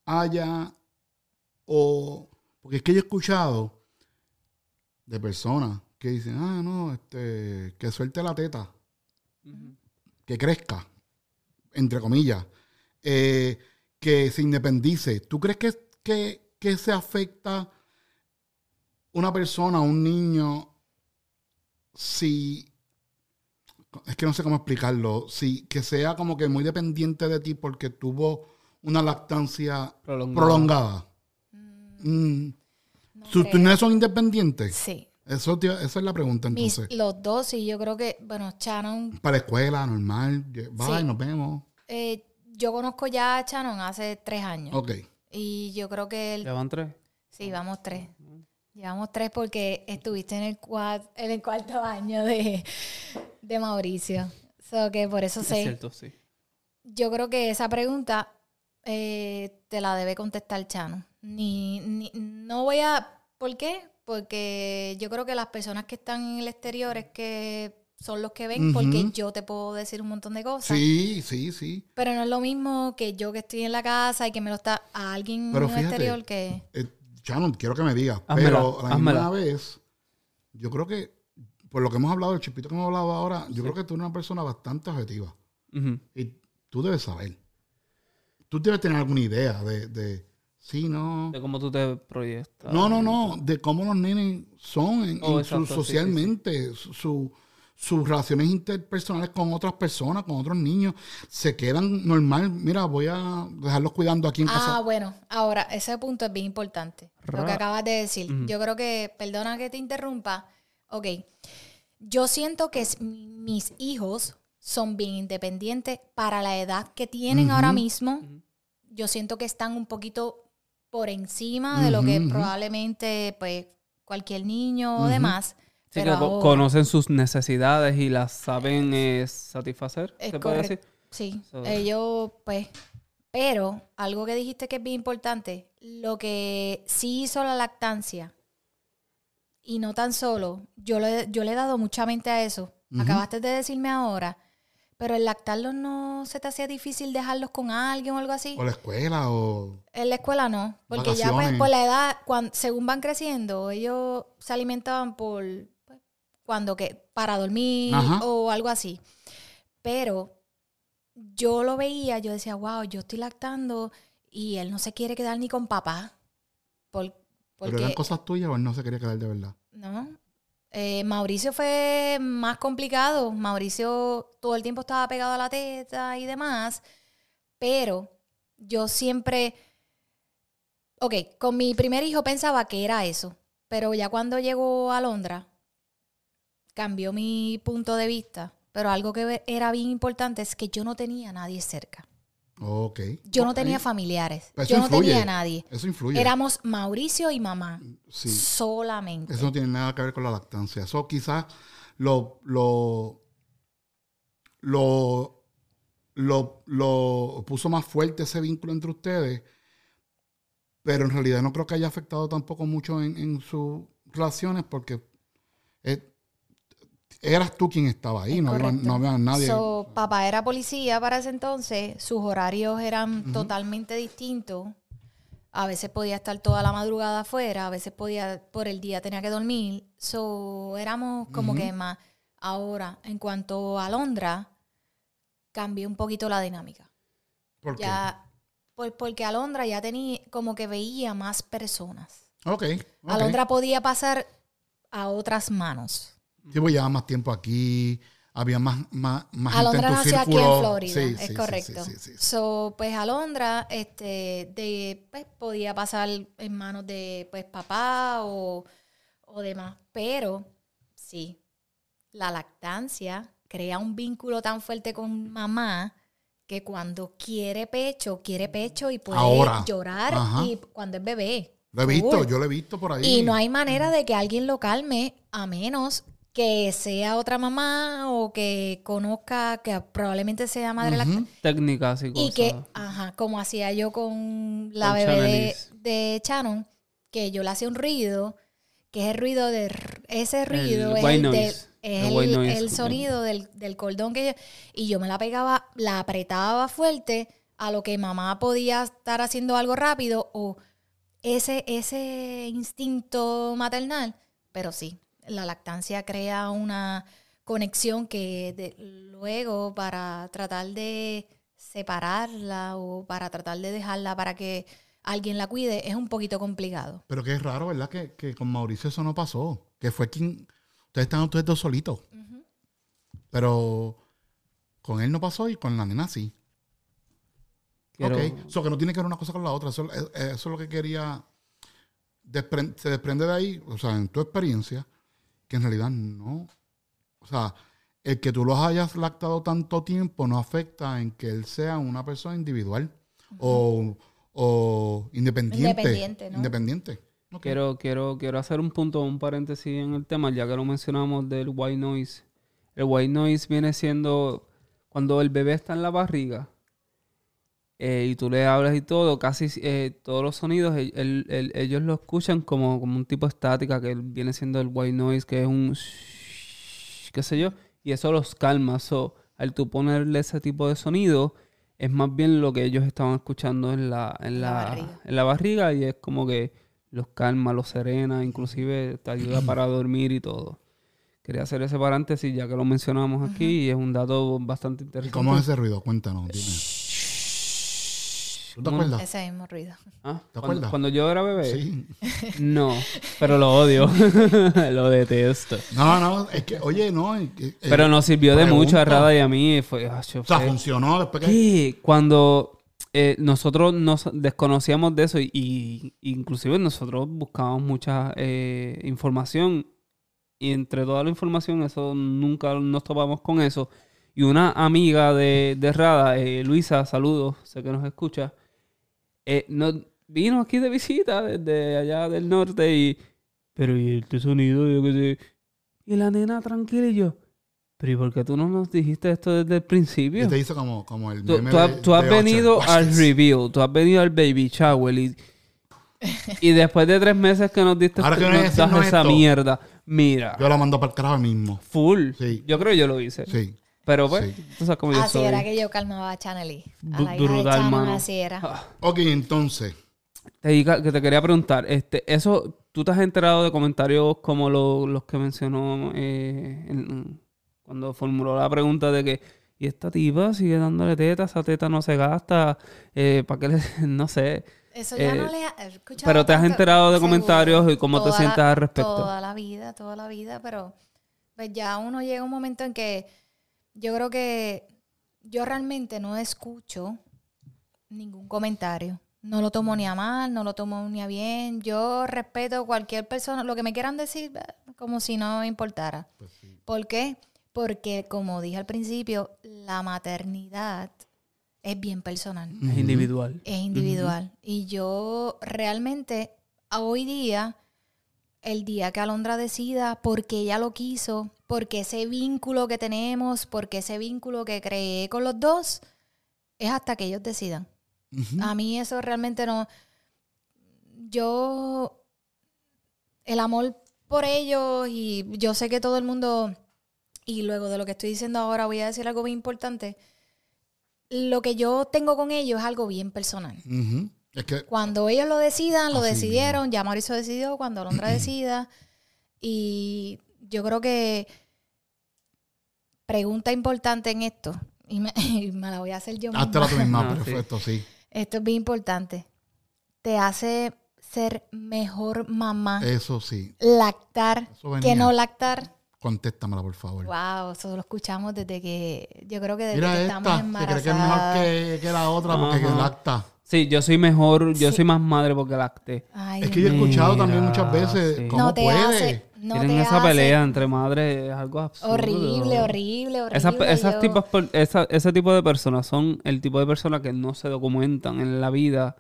haya o porque es que yo he escuchado de personas que dicen, ah, no, este, que suelte la teta, que crezca, entre comillas, eh, que se independice. ¿Tú crees que, que, que se afecta una persona, un niño, si es que no sé cómo explicarlo, si que sea como que muy dependiente de ti porque tuvo una lactancia prolongada. Mm. No ¿Sus creo. son independientes? Sí. Eso, esa es la pregunta Mis- entonces. los dos, y yo creo que, bueno, Shannon, Para la escuela, normal. Bye, Sí. nos vemos. eh, yo conozco ya a Shannon hace tres años. Ok. Y yo creo que él ¿Ya van tres? Sí, vamos tres. Llevamos tres porque estuviste en el, en el cuarto año de, de Mauricio. So que por eso Es sé. cierto, sí. Yo creo que esa pregunta eh, te la debe contestar Chano. Ni, ni- no voy a... ¿Por qué? Porque yo creo que las personas que están en el exterior es que son los que ven, porque yo te puedo decir un montón de cosas. Sí, sí, sí. Pero no es lo mismo que yo que estoy en la casa y que me lo está a alguien Pero en el exterior que... Eh, Shannon, quiero que me digas. Pero a la házmela. misma vez, yo creo que, por lo que hemos hablado, el chipito que hemos hablado ahora, yo creo que tú eres una persona bastante objetiva. Y tú debes saber. Tú debes tener alguna idea de, de sí, no. De cómo tú te proyectas. No, no, no, de cómo los nenes son en, Oh, en su- exacto, sí, sí, socialmente, su- su- sus relaciones interpersonales con otras personas, con otros niños, se quedan normal. Mira, voy a dejarlos cuidando aquí en Ah, casa. bueno, ahora ese punto es bien importante. Lo que acabas de decir. Yo creo que, perdona que te interrumpa. Ok. Yo siento que es- mis hijos son bien independientes para la edad que tienen ahora mismo. Yo siento que están un poquito por encima de lo que probablemente pues cualquier niño o demás. Sí, Pero que ahora- conocen sus necesidades y las saben eh, satisfacer, Es ¿se puede decir? Sí, So- ellos, pues, pero algo que dijiste que es bien importante, lo que sí hizo la lactancia, y no tan solo, yo le, yo le he dado mucha mente a eso, acabaste de decirme ahora, pero el lactarlos no se te hacía difícil dejarlos con alguien o algo así. O la escuela, o. En la escuela no, porque ya pues por la edad, cuan- según van creciendo, ellos se alimentaban por pues, cuando que para dormir Ajá. o algo así. Pero yo lo veía, yo decía, wow, yo estoy lactando y él no se quiere quedar ni con papá. Por, Pero eran cosas tuyas o él no se quería quedar de verdad. ¿no? Eh, Mauricio fue más complicado. Mauricio todo el tiempo estaba pegado a la teta y demás. Pero yo siempre. Ok, con mi primer hijo pensaba que era eso. Pero ya cuando llegó a Londra, cambió mi punto de vista. Pero algo que era bien importante es que yo no tenía a nadie cerca. Ok. Yo no tenía familiares. Eso Yo no influye. tenía a nadie. Eso influye. Éramos Mauricio y mamá. Sí. Solamente. Eso no tiene nada que ver con la lactancia. Eso quizás lo, lo, lo, lo, lo puso más fuerte ese vínculo entre ustedes, pero en realidad no creo que haya afectado tampoco mucho en, en sus relaciones porque eh, eras tú quien estaba ahí, Es no había, no había nadie. So, papá era policía para ese entonces, sus horarios eran totalmente distintos. A veces podía estar toda la madrugada afuera, a veces podía, por el día tenía que dormir. So, éramos como que más. Ahora, en cuanto a Londra, cambió un poquito la dinámica. ¿Por qué? Pues porque Alondra ya tenía, como que veía más personas. Ok. ok. Alondra podía pasar a otras manos. Sí, pues llevaba más tiempo aquí, había más, más, más gente Alondra nació aquí en Florida, Sí, es sí, correcto. sí. So, pues Alondra este, de, pues, podía pasar en manos de pues, papá o, o demás. Pero sí, la lactancia crea un vínculo tan fuerte con mamá que cuando quiere pecho, quiere pecho y puede Ahora. llorar Ajá. y cuando es bebé. Lo he visto, yo lo he visto por ahí. Y no hay manera de que alguien lo calme a menos que sea otra mamá o que conozca que probablemente sea madre Ujú. lactante. Técnicas y Y que, ajá, como hacía yo con la Con bebé de, de Shannon, que yo le hacía un ruido, que es el ruido de... Ese ruido el, es el sonido del, del cordón que yo... Y yo me la pegaba, la apretaba fuerte a lo que mamá podía estar haciendo algo rápido o ese, ese instinto maternal. Pero sí, la lactancia crea una conexión que de- luego para tratar de separarla o para tratar de dejarla para que alguien la cuide es un poquito complicado. Pero que es raro, ¿verdad? Que, que con Mauricio eso no pasó. Que fue quien... Ustedes están ustedes dos solitos. Pero con él no pasó y con la nena sí. Quiero- Ok. Eso que no tiene que ver una cosa con la otra. Eso, eso es lo que quería... despre- se desprende de ahí, o sea, en tu experiencia, que en realidad no. O sea, el que tú los hayas lactado tanto tiempo no afecta en que él sea una persona individual o, o independiente. Independiente, ¿no? Independiente. Quiero, quiero, quiero hacer un punto, un paréntesis en el tema, ya que lo mencionamos del white noise. El white noise viene siendo cuando el bebé está en la barriga eh, y tú le hablas y todo, casi eh, todos los sonidos el- el- el- ellos lo escuchan como, como un tipo de estática que viene siendo el white noise, que es un shhh, qué sé yo, y eso los calma. So, al tú ponerle ese tipo de sonido, es más bien lo que ellos estaban escuchando en la, en La la, barriga. en la barriga y es como que los calma, los serena, inclusive te ayuda para dormir y todo. Quería hacer ese paréntesis ya que lo mencionamos aquí y es un dato bastante ¿Y interesante. cómo es ese ruido? Cuéntanos, dime. ¿Tú te acuerdas? Ese mismo ruido. Ah, ¿Te cuando, acuerdas? cuando yo era bebé, Sí. no, pero lo odio, lo detesto. No, no, es que, oye, no. es que, eh, Pero nos sirvió de mucho a. Rada y a mí. Fue, ah, O sea, fue- funcionó después que. Sí, cuando eh, nosotros nos desconocíamos de eso y, y inclusive nosotros buscábamos mucha eh, información y entre toda la información eso nunca nos topamos con eso y una amiga de, de Rada, eh, Luisa, saludos, sé que nos escucha, eh, nos vino aquí de visita desde allá del norte y pero y este sonido yo qué sé y la nena tranquila y yo pero ¿y por qué tú no nos dijiste esto desde el principio? Y te hizo como, como el Tú, meme tú de- has, tú has de venido Watch al this. reveal, tú has venido al baby shower y, y después de tres meses que nos diste Ahora que nos das esa esto. mira, mira, Yo la mando para el carajo mismo. full. Sí. Yo creo que yo lo hice. Sí. Pero pues, Sí. tú sabes cómo yo Así soy. era que yo calmaba a Channelie. A la hija de mano. así era. Ah, Ok, entonces. te diga que te quería preguntar, este, eso, ¿tú te has enterado de comentarios como lo- los que mencionó eh, en- cuando formuló la pregunta de que y esta tipa sigue dándole teta, esa teta no se gasta, eh, ¿para qué le, no sé? Eso ya Eh, no le ha escuchado pero te has enterado de Seguro. comentarios y cómo te la- al respecto. Toda la vida, toda la vida, pero pues ya uno llega a un momento en que yo creo que yo realmente no escucho ningún comentario. No lo tomo ni a mal, no lo tomo ni a bien. Yo respeto cualquier persona, lo que me quieran decir, eh, como si no me importara. Pues sí. ¿Por qué? Porque, como dije al principio, la maternidad es bien personal Es individual. es individual. Y yo realmente, a hoy día, el día que Alondra decida, porque ella lo quiso, porque ese vínculo que tenemos, porque ese vínculo que creé con los dos, es hasta que ellos decidan. Ujú. A mí eso realmente no... Yo... El amor por ellos y yo sé que todo el mundo... Y luego de lo que estoy diciendo ahora voy a decir algo bien importante. Lo que yo tengo con ellos es algo bien personal. Ujú. Es que. Cuando ellos lo decidan, lo Así decidieron. Ya Mauricio decidió cuando Alondra decida. Y yo creo que pregunta importante en esto, y me, y me la voy a hacer yo misma. Hazte la tú misma, Ah, perfecto, sí. Esto es bien importante. Te hace ser mejor mamá Eso sí. lactar Eso que no lactar. Contéstamela, por favor. Wow, eso lo escuchamos desde que yo creo que desde Mira que esta, estamos que cree que es mejor embarazadas. que, que la otra porque Ajá. lacta. Sí, yo soy mejor, yo Sí. soy más madre porque lacté. Ay, Es que yo he escuchado Mira, también muchas veces sí. cómo no te puede. hace, no Tienen te esa pelea entre madres, es algo absurdo. Horrible, horrible, horrible. Esas, esas Yo- tipos per- esa- ese tipo de personas son el tipo de personas que no se documentan en la vida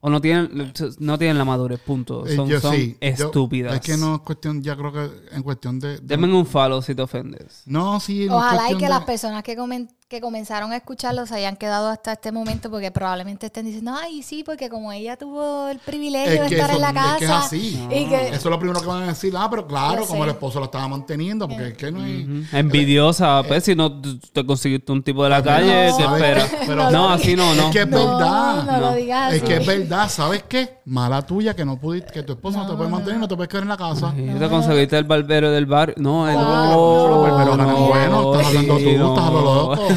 o no tienen, no tienen la madurez, punto. Eh, Son, yo son sí, yo- estúpidas. es que no es cuestión, ya creo que en cuestión de... de- Denme un falo si te ofendes. no, sí. no Ojalá y que de- las personas que, comen- que comenzaron a escucharlo se hayan quedado hasta este momento porque probablemente estén diciendo, ay, sí, porque como ella tuvo el privilegio Es de estar eso- en la es casa. que es así. Y que, Eso es lo primero que van a decir. Ah, pero claro, como sé. el esposo la estaba manteniendo, porque es que no hay... Envidiosa, pues si no te conseguiste un tipo de la calle, no, ¿qué ¿sabes espera? qué? Pero- no, así no, no. Es que es no, verdad. no, lo No. digas Es así. que es verdad, ¿sabes qué? Mala tuya que no pudiste, que tu esposo no, te puede mantener, no te puedes quedar en la casa. Sí, te conseguiste el barbero del barrio. No, el Wow. no, ganan no, bueno, estás hablando tú, sí, no.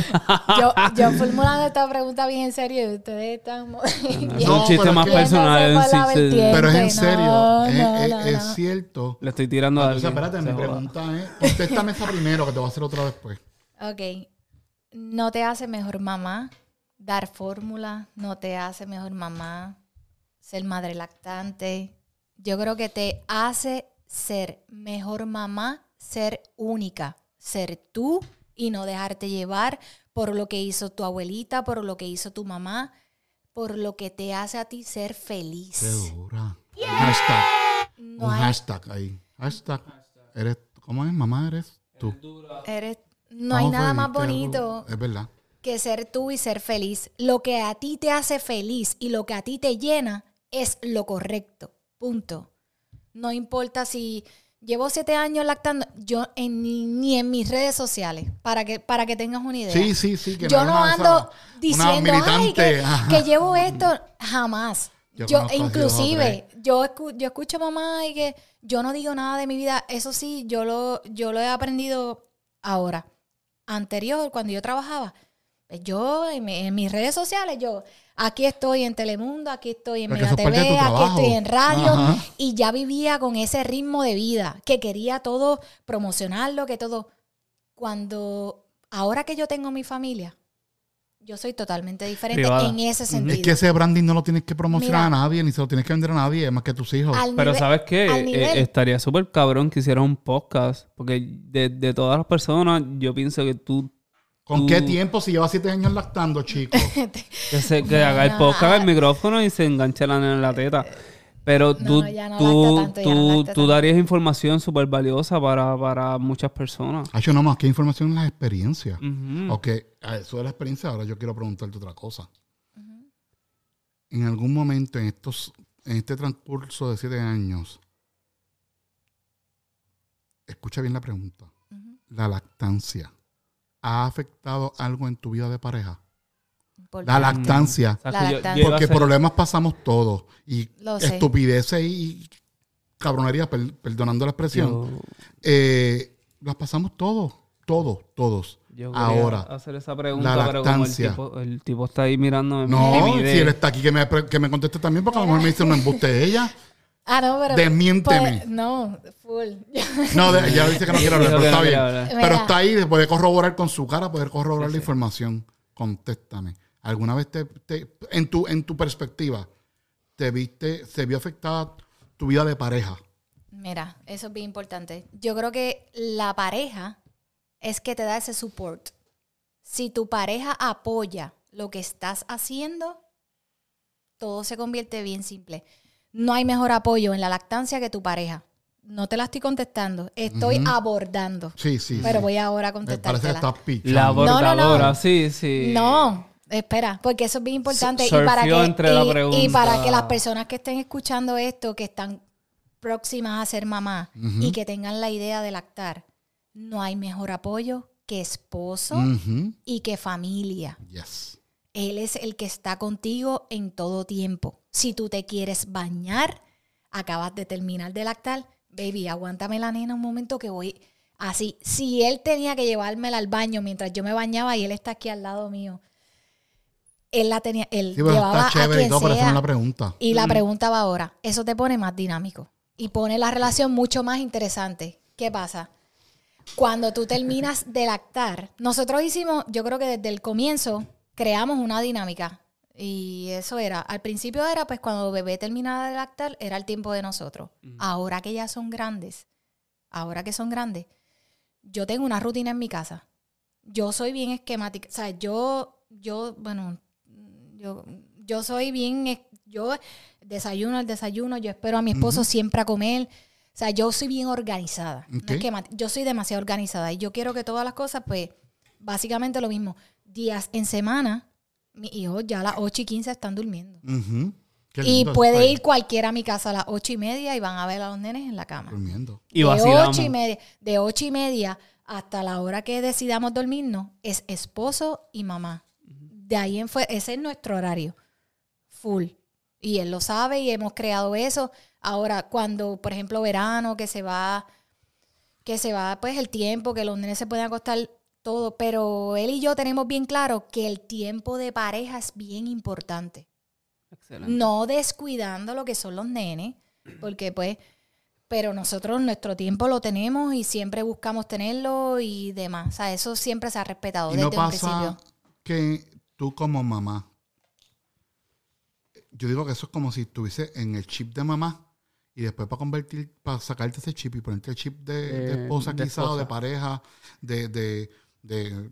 Yo, yo formulando esta pregunta bien en serio y ustedes están... No, es No, un chiste más personal. Vertiente. Pero es en serio, es, no, es- no, es no. cierto. Le estoy tirando a alguien. espérate, mi pregunta es, contéstame esa primero, que te voy a hacer otra después. Ok. No te hace mejor mamá dar fórmula, no te hace mejor mamá ser madre lactante. Yo creo que te hace ser mejor mamá, ser única, ser tú y no dejarte llevar por lo que hizo tu abuelita, por lo que hizo tu mamá, por lo que te hace a ti ser feliz. Qué dura. Un hashtag. No un hay- hashtag ahí. Hashtag. Eres, ¿Cómo es? Mamá, eres tú. eres- no hay nada más feliz, bonito. Es verdad. que ser tú y ser feliz. Lo que a ti te hace feliz y lo que a ti te llena es lo correcto. Punto. No importa si llevo siete años lactando, yo en, ni, en mis redes sociales, para que, para que tengas una idea. Sí, sí, sí. Que yo no una- ando esa- diciendo, ay, que, llevo esto, jamás. Yo Yo, inclusive, yo, escu- yo escucho a mamá y que yo no digo nada de mi vida. Eso sí, yo lo, yo lo he aprendido ahora. Anterior, cuando yo trabajaba, yo en, mi- en mis redes sociales, yo aquí estoy en Telemundo, aquí estoy en Mega TV, aquí trabajo. estoy en radio. Ajá. Y ya vivía con ese ritmo de vida, que quería todo promocionarlo, que todo. Cuando, ahora que yo tengo mi familia, yo soy totalmente diferente Privada. en ese sentido. Es que ese branding no lo tienes que promocionar Mira. a nadie, ni se lo tienes que vender a nadie, es más que a tus hijos. Pero nivel- ¿sabes qué? Eh, nivel- estaría súper cabrón que hiciera un podcast. Porque de, de todas las personas, yo pienso que tú... ¿Con tú- qué tiempo si lleva siete años lactando, chico? Que, se, que haga el podcast, ah. el micrófono y se enganche la nena en la teta. Pero No, tú, no tú, tanto, no tú, darías información súper valiosa para, para muchas personas. Ha hecho no más que información en las experiencias. Ujú. Ok, a eso de la experiencia, ahora yo quiero preguntarte otra cosa. En algún momento en estos, en este transcurso de siete años, escucha bien la pregunta. ¿La lactancia ha afectado algo en tu vida de pareja? La lactancia. La lactancia. Porque problemas pasamos todos. Y estupideces y cabronerías, per- perdonando la expresión, yo- eh, las pasamos todos. Todos, todos. yo Ahora, hacer esa pregunta, la pero como el lactancia. tipo, el tipo está ahí mirándome. No, si él está aquí, que me, que me conteste también, porque a lo mejor me dice un embuste de ella. Ah, no, pero. Desmiénteme. pues, no, full. No, de- ella dice que no quiere hablar, pero está bien. Pero está ahí, puede corroborar con su cara, puede corroborar la información. Contéstame. ¿Alguna vez te, te- en, tu, en tu perspectiva, te viste, se vio afectada tu vida de pareja? Mira, eso es bien importante. Yo creo que la pareja es que te da ese support. Si tu pareja apoya lo que estás haciendo, todo se convierte bien simple. No hay mejor apoyo en la lactancia que tu pareja. No te la estoy contestando, estoy abordando. Sí, sí. Pero sí. voy ahora a Me parece que contestártela. estás pichando. La no, no. abordadora, sí, sí. No, espera, porque eso es bien importante. Y para, que, entre la y- y pregunta. para que las personas que estén escuchando esto, que están próximas a ser mamá y que tengan la idea de lactar, no hay mejor apoyo que esposo y que familia. Yes. Él es el que está contigo en todo tiempo. Si tú te quieres bañar, acabas de terminar de lactar, baby, aguántame la nena un momento que voy así. Si él tenía que llevármela al baño mientras yo me bañaba y él está aquí al lado mío, él la tenía, él Sí, pero llevaba está a y quien todo, pero esa no sea. es la pregunta. Y la pregunta va ahora, eso te pone más dinámico y pone la relación mucho más interesante. ¿Qué pasa? Cuando tú terminas de lactar, nosotros hicimos, yo creo que desde el comienzo creamos una dinámica y eso era, al principio era pues cuando bebé terminaba de lactar, era el tiempo de nosotros. Ahora que ya son grandes, ahora que son grandes, yo tengo una rutina en mi casa. Yo soy bien esquemática. O sea, yo, yo, bueno, yo, yo soy bien, yo desayuno al desayuno, yo espero a mi esposo siempre a comer. O sea, yo soy bien organizada. no yo soy demasiado organizada y yo quiero que todas las cosas, pues, básicamente lo mismo. Días en semana, mis hijos ya a las 8 y 15 están durmiendo. Y puede ir cualquiera a mi casa a las ocho y media y van a ver a los nenes en la cama. Durmiendo. Y de ocho y media, de ocho y media hasta la hora que decidamos dormirnos es esposo y mamá. De ahí en fue, ese es nuestro horario. Full. Y él lo sabe y hemos creado eso. Ahora, cuando, por ejemplo, verano, que se va, que se va pues el tiempo, que los nenes se pueden acostar todo, pero él y yo tenemos bien claro que el tiempo de pareja es bien importante Excelente. no descuidando lo que son los nenes, porque pues, pero nosotros nuestro tiempo lo tenemos y siempre buscamos tenerlo y demás. O sea, eso siempre se ha respetado Y desde no pasa principio. que tú como mamá, yo digo que eso es como si estuviese en el chip de mamá y después para convertir, para sacarte ese chip y ponerte el chip de, de Eh, esposa de quizá o de esposa. pareja, de, de, de-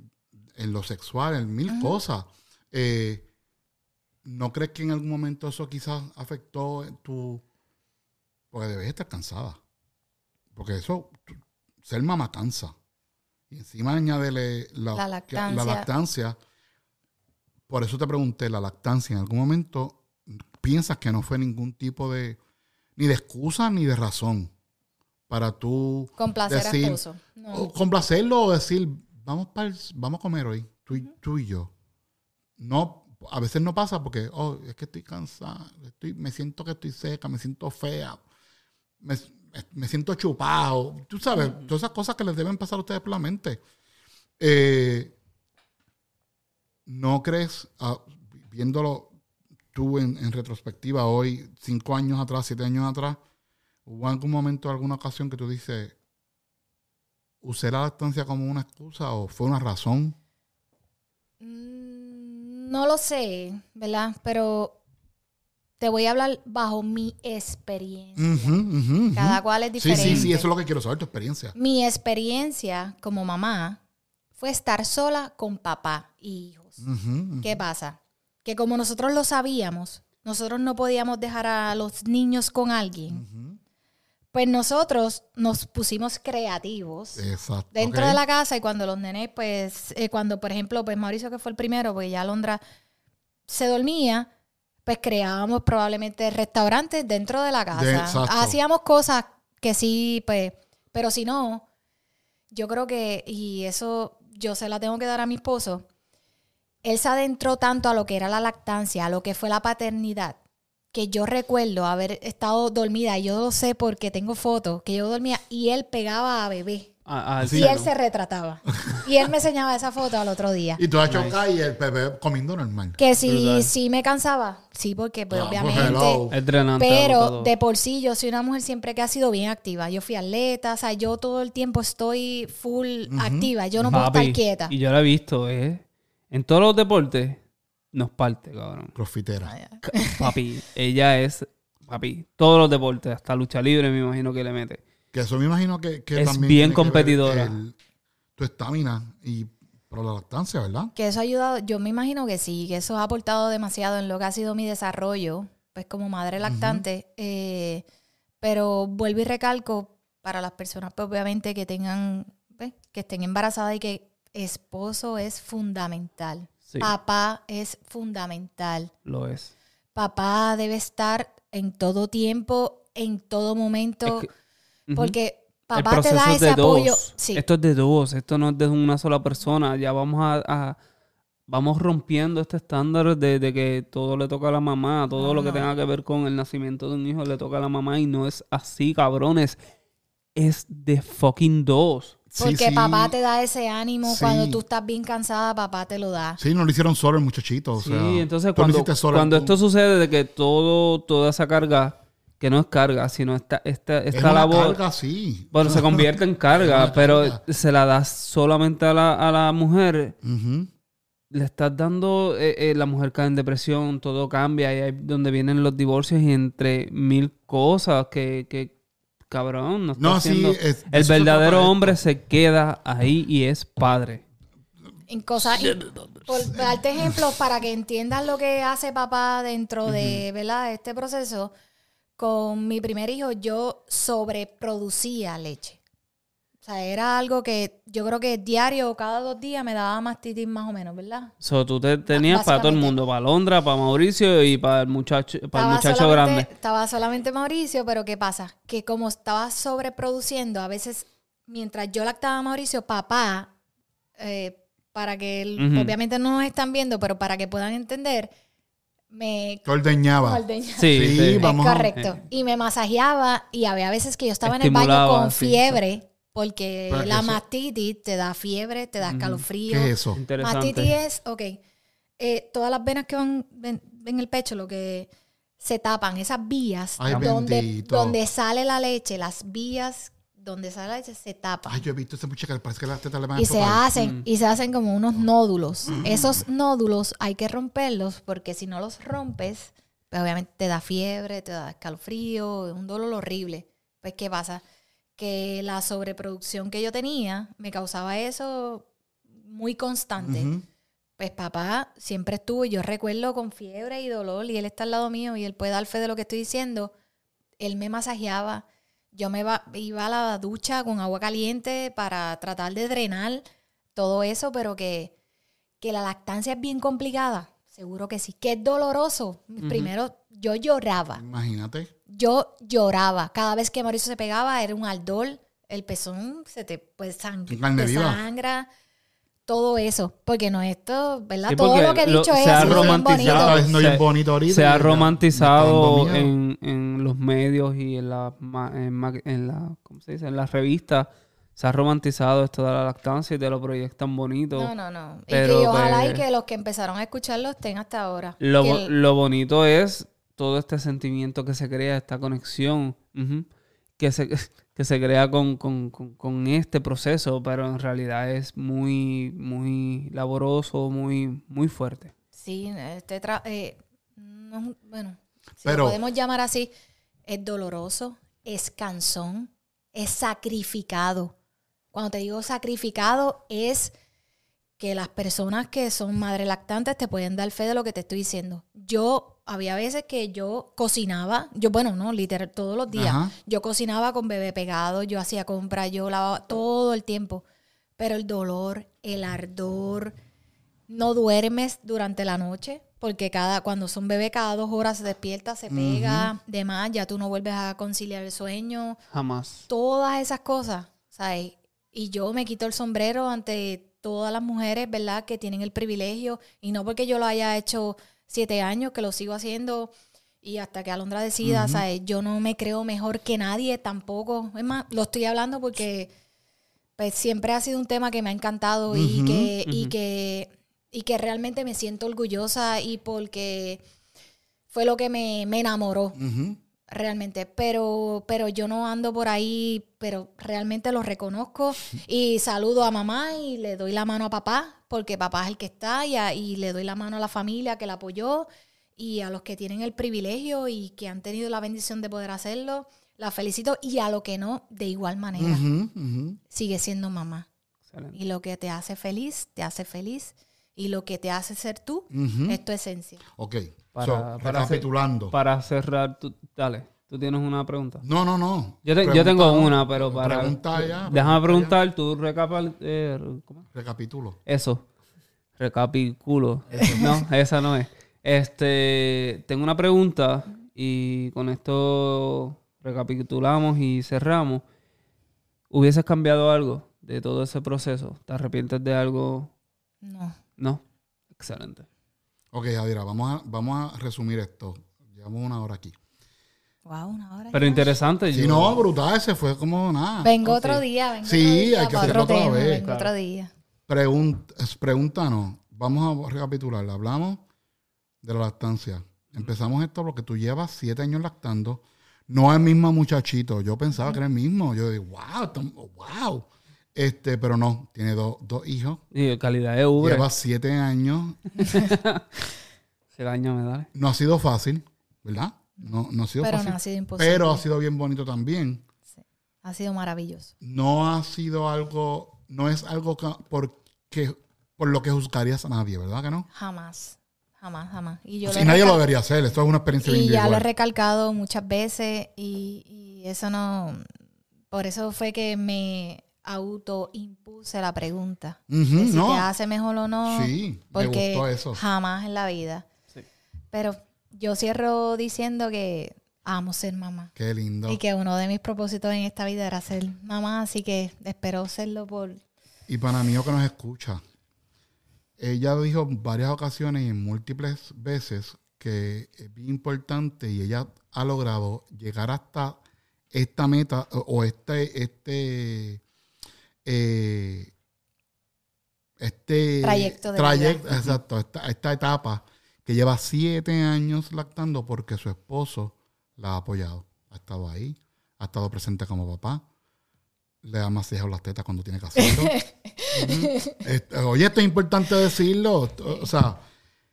en lo sexual, en mil cosas. Eh, ¿No crees que en algún momento eso quizás afectó tu... Porque debes estar cansada. Porque eso, ser mamá cansa. Y encima añádele la, La que- la lactancia. lactancia. Por eso te pregunté, la lactancia, ¿en algún momento piensas que no fue ningún tipo de, ni de excusa ni de razón para tú Complacer decir-. No. o complacerlo o decir, vamos, para vamos a comer hoy, tú, y- tú y yo? No, a veces no pasa porque, oh, es que estoy cansada, estoy, me siento que estoy seca, me siento fea, me, me siento chupado. Tú sabes, todas esas cosas que les deben pasar a ustedes por la mente. Eh, ¿No crees, ah, viéndolo tú en, en retrospectiva hoy, cinco años atrás, siete años atrás, hubo algún momento, alguna ocasión que tú dices, usé la lactancia como una excusa o fue una razón? Mm, No lo sé, ¿verdad? Pero te voy a hablar bajo mi experiencia. Cada cual es Sí, diferente. sí, sí, eso es lo que quiero saber, tu experiencia. Mi experiencia como mamá fue estar sola con papá y hijos. ¿Qué pasa? Que como nosotros lo sabíamos, nosotros no podíamos dejar a los niños con alguien. Pues nosotros nos pusimos creativos Exacto. dentro de la casa y cuando los nenes, pues, eh, cuando por ejemplo, pues Mauricio que fue el primero, pues ya Alondra se dormía, pues creábamos probablemente restaurantes dentro de la casa. exacto. Hacíamos cosas que sí, pues, pero si no, yo creo que, y eso yo se la tengo que dar a mi esposo, él se adentró tanto a lo que era la lactancia, a lo que fue la paternidad, que yo recuerdo haber estado dormida, y yo lo sé porque tengo fotos, que yo dormía y él pegaba a bebé. Y él se retrataba. Y él me enseñaba esa foto al otro día. Y tú has chocado y el bebé comiendo normal. Que si, Brutal. si me cansaba, sí, porque pues, pues, obviamente... hello. Es drenante. Pero de por sí, yo soy una mujer siempre que ha sido bien activa. Yo fui atleta, o sea, yo todo el tiempo estoy full activa. Yo no puedo estar quieta. Y yo la he visto, ¿eh? En todos los deportes nos parte, cabrón. Crossfitera. Ca- Papi, ella es, papi, todos los deportes, hasta lucha libre me imagino que le mete. Que eso me imagino que, que Es también. bien competidora. el- tu estamina y por la lactancia, ¿verdad? Que eso ha ayudado, yo me imagino que sí, que eso ha aportado demasiado en lo que ha sido mi desarrollo, pues como madre lactante. Eh, pero vuelvo y recalco para las personas, pues obviamente que tengan, pues, que estén embarazadas y que esposo es fundamental. Sí, Papá es fundamental. lo es. Papá debe estar en todo tiempo, en todo momento, Es que- Ujú. porque papá te da es ese apoyo. Sí. Esto es de dos, esto no es de una sola persona. Ya vamos a, a- vamos rompiendo este estándar de, de que todo le toca a la mamá, todo No, lo que no. tenga que ver con el nacimiento de un hijo le toca a la mamá y no es así, cabrones. Es de fucking dos. Porque Sí, sí. papá te da ese ánimo Sí. cuando tú estás bien cansada, papá te lo da. Sí, no lo hicieron solo el muchachito. O Sí, sea, entonces cuando, sola cuando esto sucede de que todo, toda esa carga, que no es carga, sino esta, esta, es esta una labor, carga, sí. bueno, se convierte en Es carga, pero carga. se la das solamente a la, a la mujer, le estás dando, eh, eh, la mujer cae en depresión, todo cambia, y ahí es donde vienen los divorcios y entre mil cosas que, que cabrón, no está No, sí, haciendo... es- el verdadero hombre se queda ahí y es padre. En cosas, por darte ejemplos para que entiendas lo que hace papá dentro de, ¿verdad? Este proceso, con mi primer hijo yo sobreproducía leche. O sea, era algo que yo creo que diario o cada dos días me daba mastitis más o menos, ¿verdad? So, tú te tenías para todo el mundo, para Londra, para Mauricio y para el muchacho, para el muchacho grande. Estaba solamente Mauricio, pero ¿qué pasa? Que como estaba sobreproduciendo, a veces, mientras yo lactaba a Mauricio, papá, eh, para que, él- obviamente no nos están viendo, pero para que puedan entender, me Te ordeñaba. ordeñaba. Sí, Sí, sí. Es vamos a- correcto. Y me masajeaba y había veces que yo estaba en el baño con sí, fiebre porque la eso- mastitis te da fiebre, te da escalofrío. ¿Qué es eso? Mastitis es, ok, eh, todas las venas que van en el pecho, lo que se tapan, esas vías Ay, donde, bendito. donde sale la leche, las vías donde sale la leche se tapan. Ay, yo he visto esa muchacha que parece que las tetas le van a y se hacen y se hacen como unos nódulos. Esos nódulos hay que romperlos porque si no los rompes, pues obviamente te da fiebre, te da escalofrío, un dolor horrible. Pues qué pasa? Que la sobreproducción que yo tenía me causaba eso muy constante. Pues papá siempre estuvo, y yo recuerdo con fiebre y dolor, y él está al lado mío y él puede dar fe de lo que estoy diciendo. Él me masajeaba. Yo me va- iba a la ducha con agua caliente para tratar de drenar todo eso, pero que, que la lactancia es bien complicada. Seguro que sí. Que es doloroso. Primero, yo lloraba. Imagínate. Yo lloraba. Cada vez que Mauricio se pegaba, era un ardor. El pezón se te pues, sang- En carne te sangra. Todo eso. Porque no es esto, ¿verdad? Sí, todo lo que he lo- dicho se es ha así, bien romantizado. bonito. Se- bien bonito ahorita. Se y ha romantizado en, en los medios y en la, ma- en, en la ¿cómo se dice? En las revistas. Se ha romantizado esto de la lactancia y te lo proyectan bonito. No, no, no. Y Pero, que ojalá pues, y que los que empezaron a escucharlo estén hasta ahora. Lo, el- lo bonito es todo este sentimiento que se crea, esta conexión que, se, que se crea con, con- con- con este proceso, pero en realidad es muy, muy laboroso, muy, muy fuerte. Sí, este tra- eh, no- bueno, si Pero- lo podemos llamar así, es doloroso, es cansón, es sacrificado. Cuando te digo sacrificado, es que las personas que son madres lactantes te pueden dar fe de lo que te estoy diciendo. Yo, había veces que yo cocinaba, yo, bueno, no, literal, todos los días. Ajá. Yo cocinaba con bebé pegado, yo hacía compras, yo lavaba todo el tiempo. Pero el dolor, el ardor, no duermes durante la noche, porque cada, cuando son bebé cada dos horas se despierta, se pega, demás, ya tú no vuelves a conciliar el sueño, Jamás. todas esas cosas, ¿sabes? Y yo me quito el sombrero ante todas las mujeres, ¿verdad? Que tienen el privilegio, y no porque yo lo haya hecho siete años, que lo sigo haciendo, y hasta que Alondra decida, ¿sabes? Yo no me creo mejor que nadie tampoco. Es más, lo estoy hablando porque pues siempre ha sido un tema que me ha encantado y que, y que, y que realmente me siento orgullosa y porque fue lo que me, me enamoró. Realmente, pero, pero yo no ando por ahí, pero realmente lo reconozco y saludo a mamá y le doy la mano a papá, porque papá es el que está y, a- y le doy la mano a la familia que la apoyó y a los que tienen el privilegio y que han tenido la bendición de poder hacerlo, la felicito y a lo que no, de igual manera, sigue siendo mamá. Excelente. Y lo que te hace feliz, te hace feliz. Y lo que te hace ser tú, es tu esencia. Ok. Para- So, para hacer- recapitulando. Para cerrar, tú- dale, tú tienes una pregunta. No, no, no. Yo, te- yo Pregunta tengo una, pero para... Pregunta ya. Déjame pregunta preguntar, tú recapal... eh, ¿cómo? ya. Recapitulo. Eso. Recapiculo. No, esa no es. Este, tengo una pregunta y con esto recapitulamos y cerramos. ¿Hubieses cambiado algo de todo ese proceso? ¿Te arrepientes de algo? No. No. Excelente. Ok, Adira, vamos a, vamos a resumir esto. Llevamos una hora aquí. Wow, una hora. Pero ya. interesante. Si yo- no, brutal, se fue como nada. Vengo otro día, vengo Sí, otro día hay que hacerlo otra tema, vez. vengo Claro. otro día. Pregun- es- pregúntanos. Vamos a recapitular. Hablamos de la lactancia. Empezamos esto porque tú llevas siete años lactando. No es el mismo muchachito. Yo pensaba que era el mismo. Yo digo, wow, wow. Este, pero no, tiene dos, dos hijos. Y calidad de ubre. Lleva siete años. Se daña, me da. No ha sido fácil, ¿verdad? No, no ha sido Pero fácil. no ha sido imposible. pero ha sido bien bonito también. Sí. Ha sido maravilloso. No ha sido algo, no es algo que, por, que- por lo que juzgarías a nadie, ¿verdad que no? Jamás. Jamás, jamás. Y yo lo he nadie lo debería hacer, esto es una experiencia Y ya lo he recalcado muchas veces y, y eso no... Por eso fue que me autoimpuse la pregunta. De si no. te hace mejor o no. Sí, me porque gustó eso. jamás en la vida. Sí. Pero yo cierro diciendo que amo ser mamá. Qué lindo. Y que uno de mis propósitos en esta vida era ser mamá, así que espero serlo por... Y para mí, que nos escucha, ella dijo en varias ocasiones y en múltiples veces que es bien importante y ella ha logrado llegar hasta esta meta o, o este, este, eh, este Trayecto de trayecto, vida. exacto, esta, esta etapa que lleva siete años lactando porque su esposo la ha apoyado. Ha estado ahí, ha estado presente como papá, le da masajeado las tetas cuando tiene que hacerlo. Este, oye, esto es importante decirlo. O sea,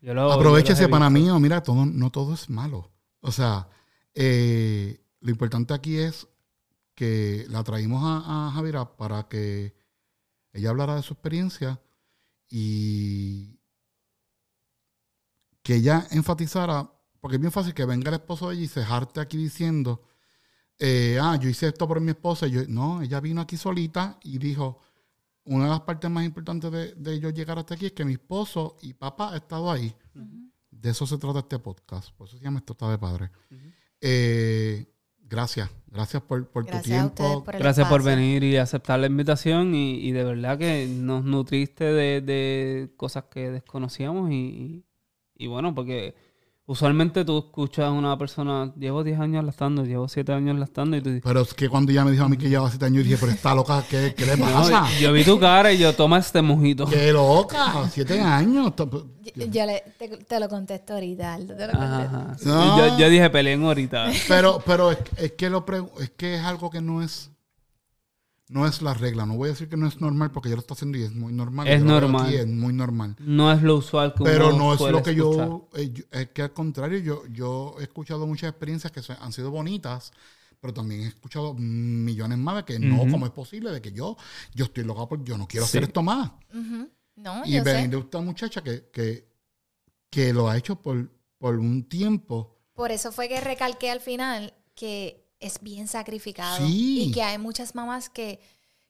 lo- aprovechese para mí. Mira, todo, no todo es malo. O sea, eh, lo importante aquí es que la traímos a, a Javira para que ella hablara de su experiencia y que ella enfatizara, porque es bien fácil que venga el esposo de ella y se jarte aquí diciendo, eh, ah, yo hice esto por mi esposa. Yo, no, ella vino aquí solita y dijo, una de las partes más importantes de, de yo llegar hasta aquí es que mi esposo y papá han estado ahí. De eso se trata este podcast. Por eso se llama Esto está de padre. Eh, gracias. Gracias por, por tu Gracias tiempo. por el Gracias por venir y aceptar la invitación y, y de verdad que nos nutriste de, de cosas que desconocíamos y, y- y bueno, porque usualmente tú escuchas a una persona, llevo 10 años lastando, llevo 7 años lastando y tú dices, Pero es que cuando ella me dijo a mí que llevaba siete años, yo dije, pero está loca, ¿qué, qué le "No, pasa? yo vi tu cara y yo toma este mojito. ¡Qué loca! Siete años. To- Yo, yo le- te, te lo contesto ahorita, Aldo, te lo contesto. ajá. Sí, No. Yo, yo dije peleen ahorita. Pero, pero es, es que lo pregu- es que es algo que no es no es la regla. No voy a decir que no es normal porque yo lo estoy haciendo y es muy normal. Es Yo normal. aquí, es muy normal. No es lo usual que Pero uno no es lo que escuchar. yo, eh, yo- Es que al contrario, yo, yo he escuchado muchas experiencias que han sido bonitas, pero también he escuchado millones más de que no. ¿cómo es posible? De que yo, yo estoy loca porque yo no quiero Sí. hacer esto más. No, Y venir de esta muchacha que, que, que lo ha hecho por, por un tiempo. Por eso fue que recalqué al final que es bien sacrificado. Sí. Y que hay muchas mamás que,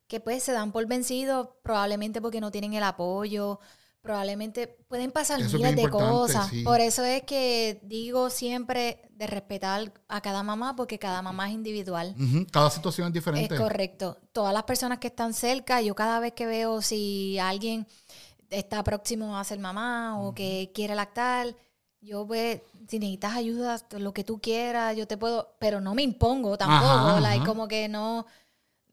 que pues se dan por vencido, probablemente porque no tienen el apoyo, probablemente pueden pasar Eso miles de cosas. sí. Por eso es que digo siempre de respetar a cada mamá, porque cada mamá es individual. Cada situación es diferente. Es correcto. Todas las personas que están cerca, yo cada vez que veo si alguien está próximo a ser mamá o que quiere lactar, yo pues, si necesitas ayuda, lo que tú quieras, yo te puedo, pero no me impongo tampoco, Ajá, like, ajá. como que no, o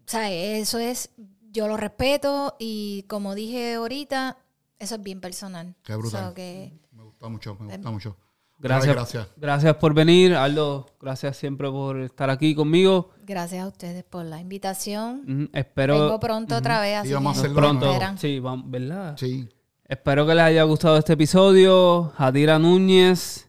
sea, eso es, yo lo respeto y como dije ahorita, eso es bien personal. Qué brutal. So que- Me gusta mucho, me gusta mucho. Gracias, gracias. gracias por venir, Aldo. Gracias siempre por estar aquí conmigo. gracias a ustedes por la invitación. Espero Vengo pronto otra vez, así Y vamos a hacerlo pronto. Sí, vamos, ¿verdad? Sí. Espero que les haya gustado este episodio. Jadira Núñez.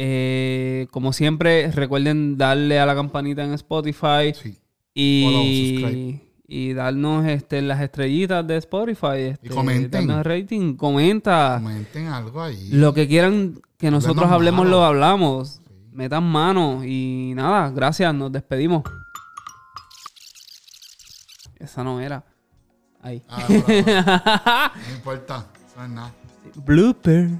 Eh, como siempre, recuerden darle a la campanita en Spotify Sí. Y, y darnos este, las estrellitas de Spotify. Este, comenten. darnos rating, comenta. Comenten algo ahí. Lo que quieran que nosotros Hablemos hablemos, malo. lo hablamos. Metan mano y nada, gracias, nos despedimos. Esa no era. Ahí. Ah, bravo. no importa. Eso no es nada. Blooper.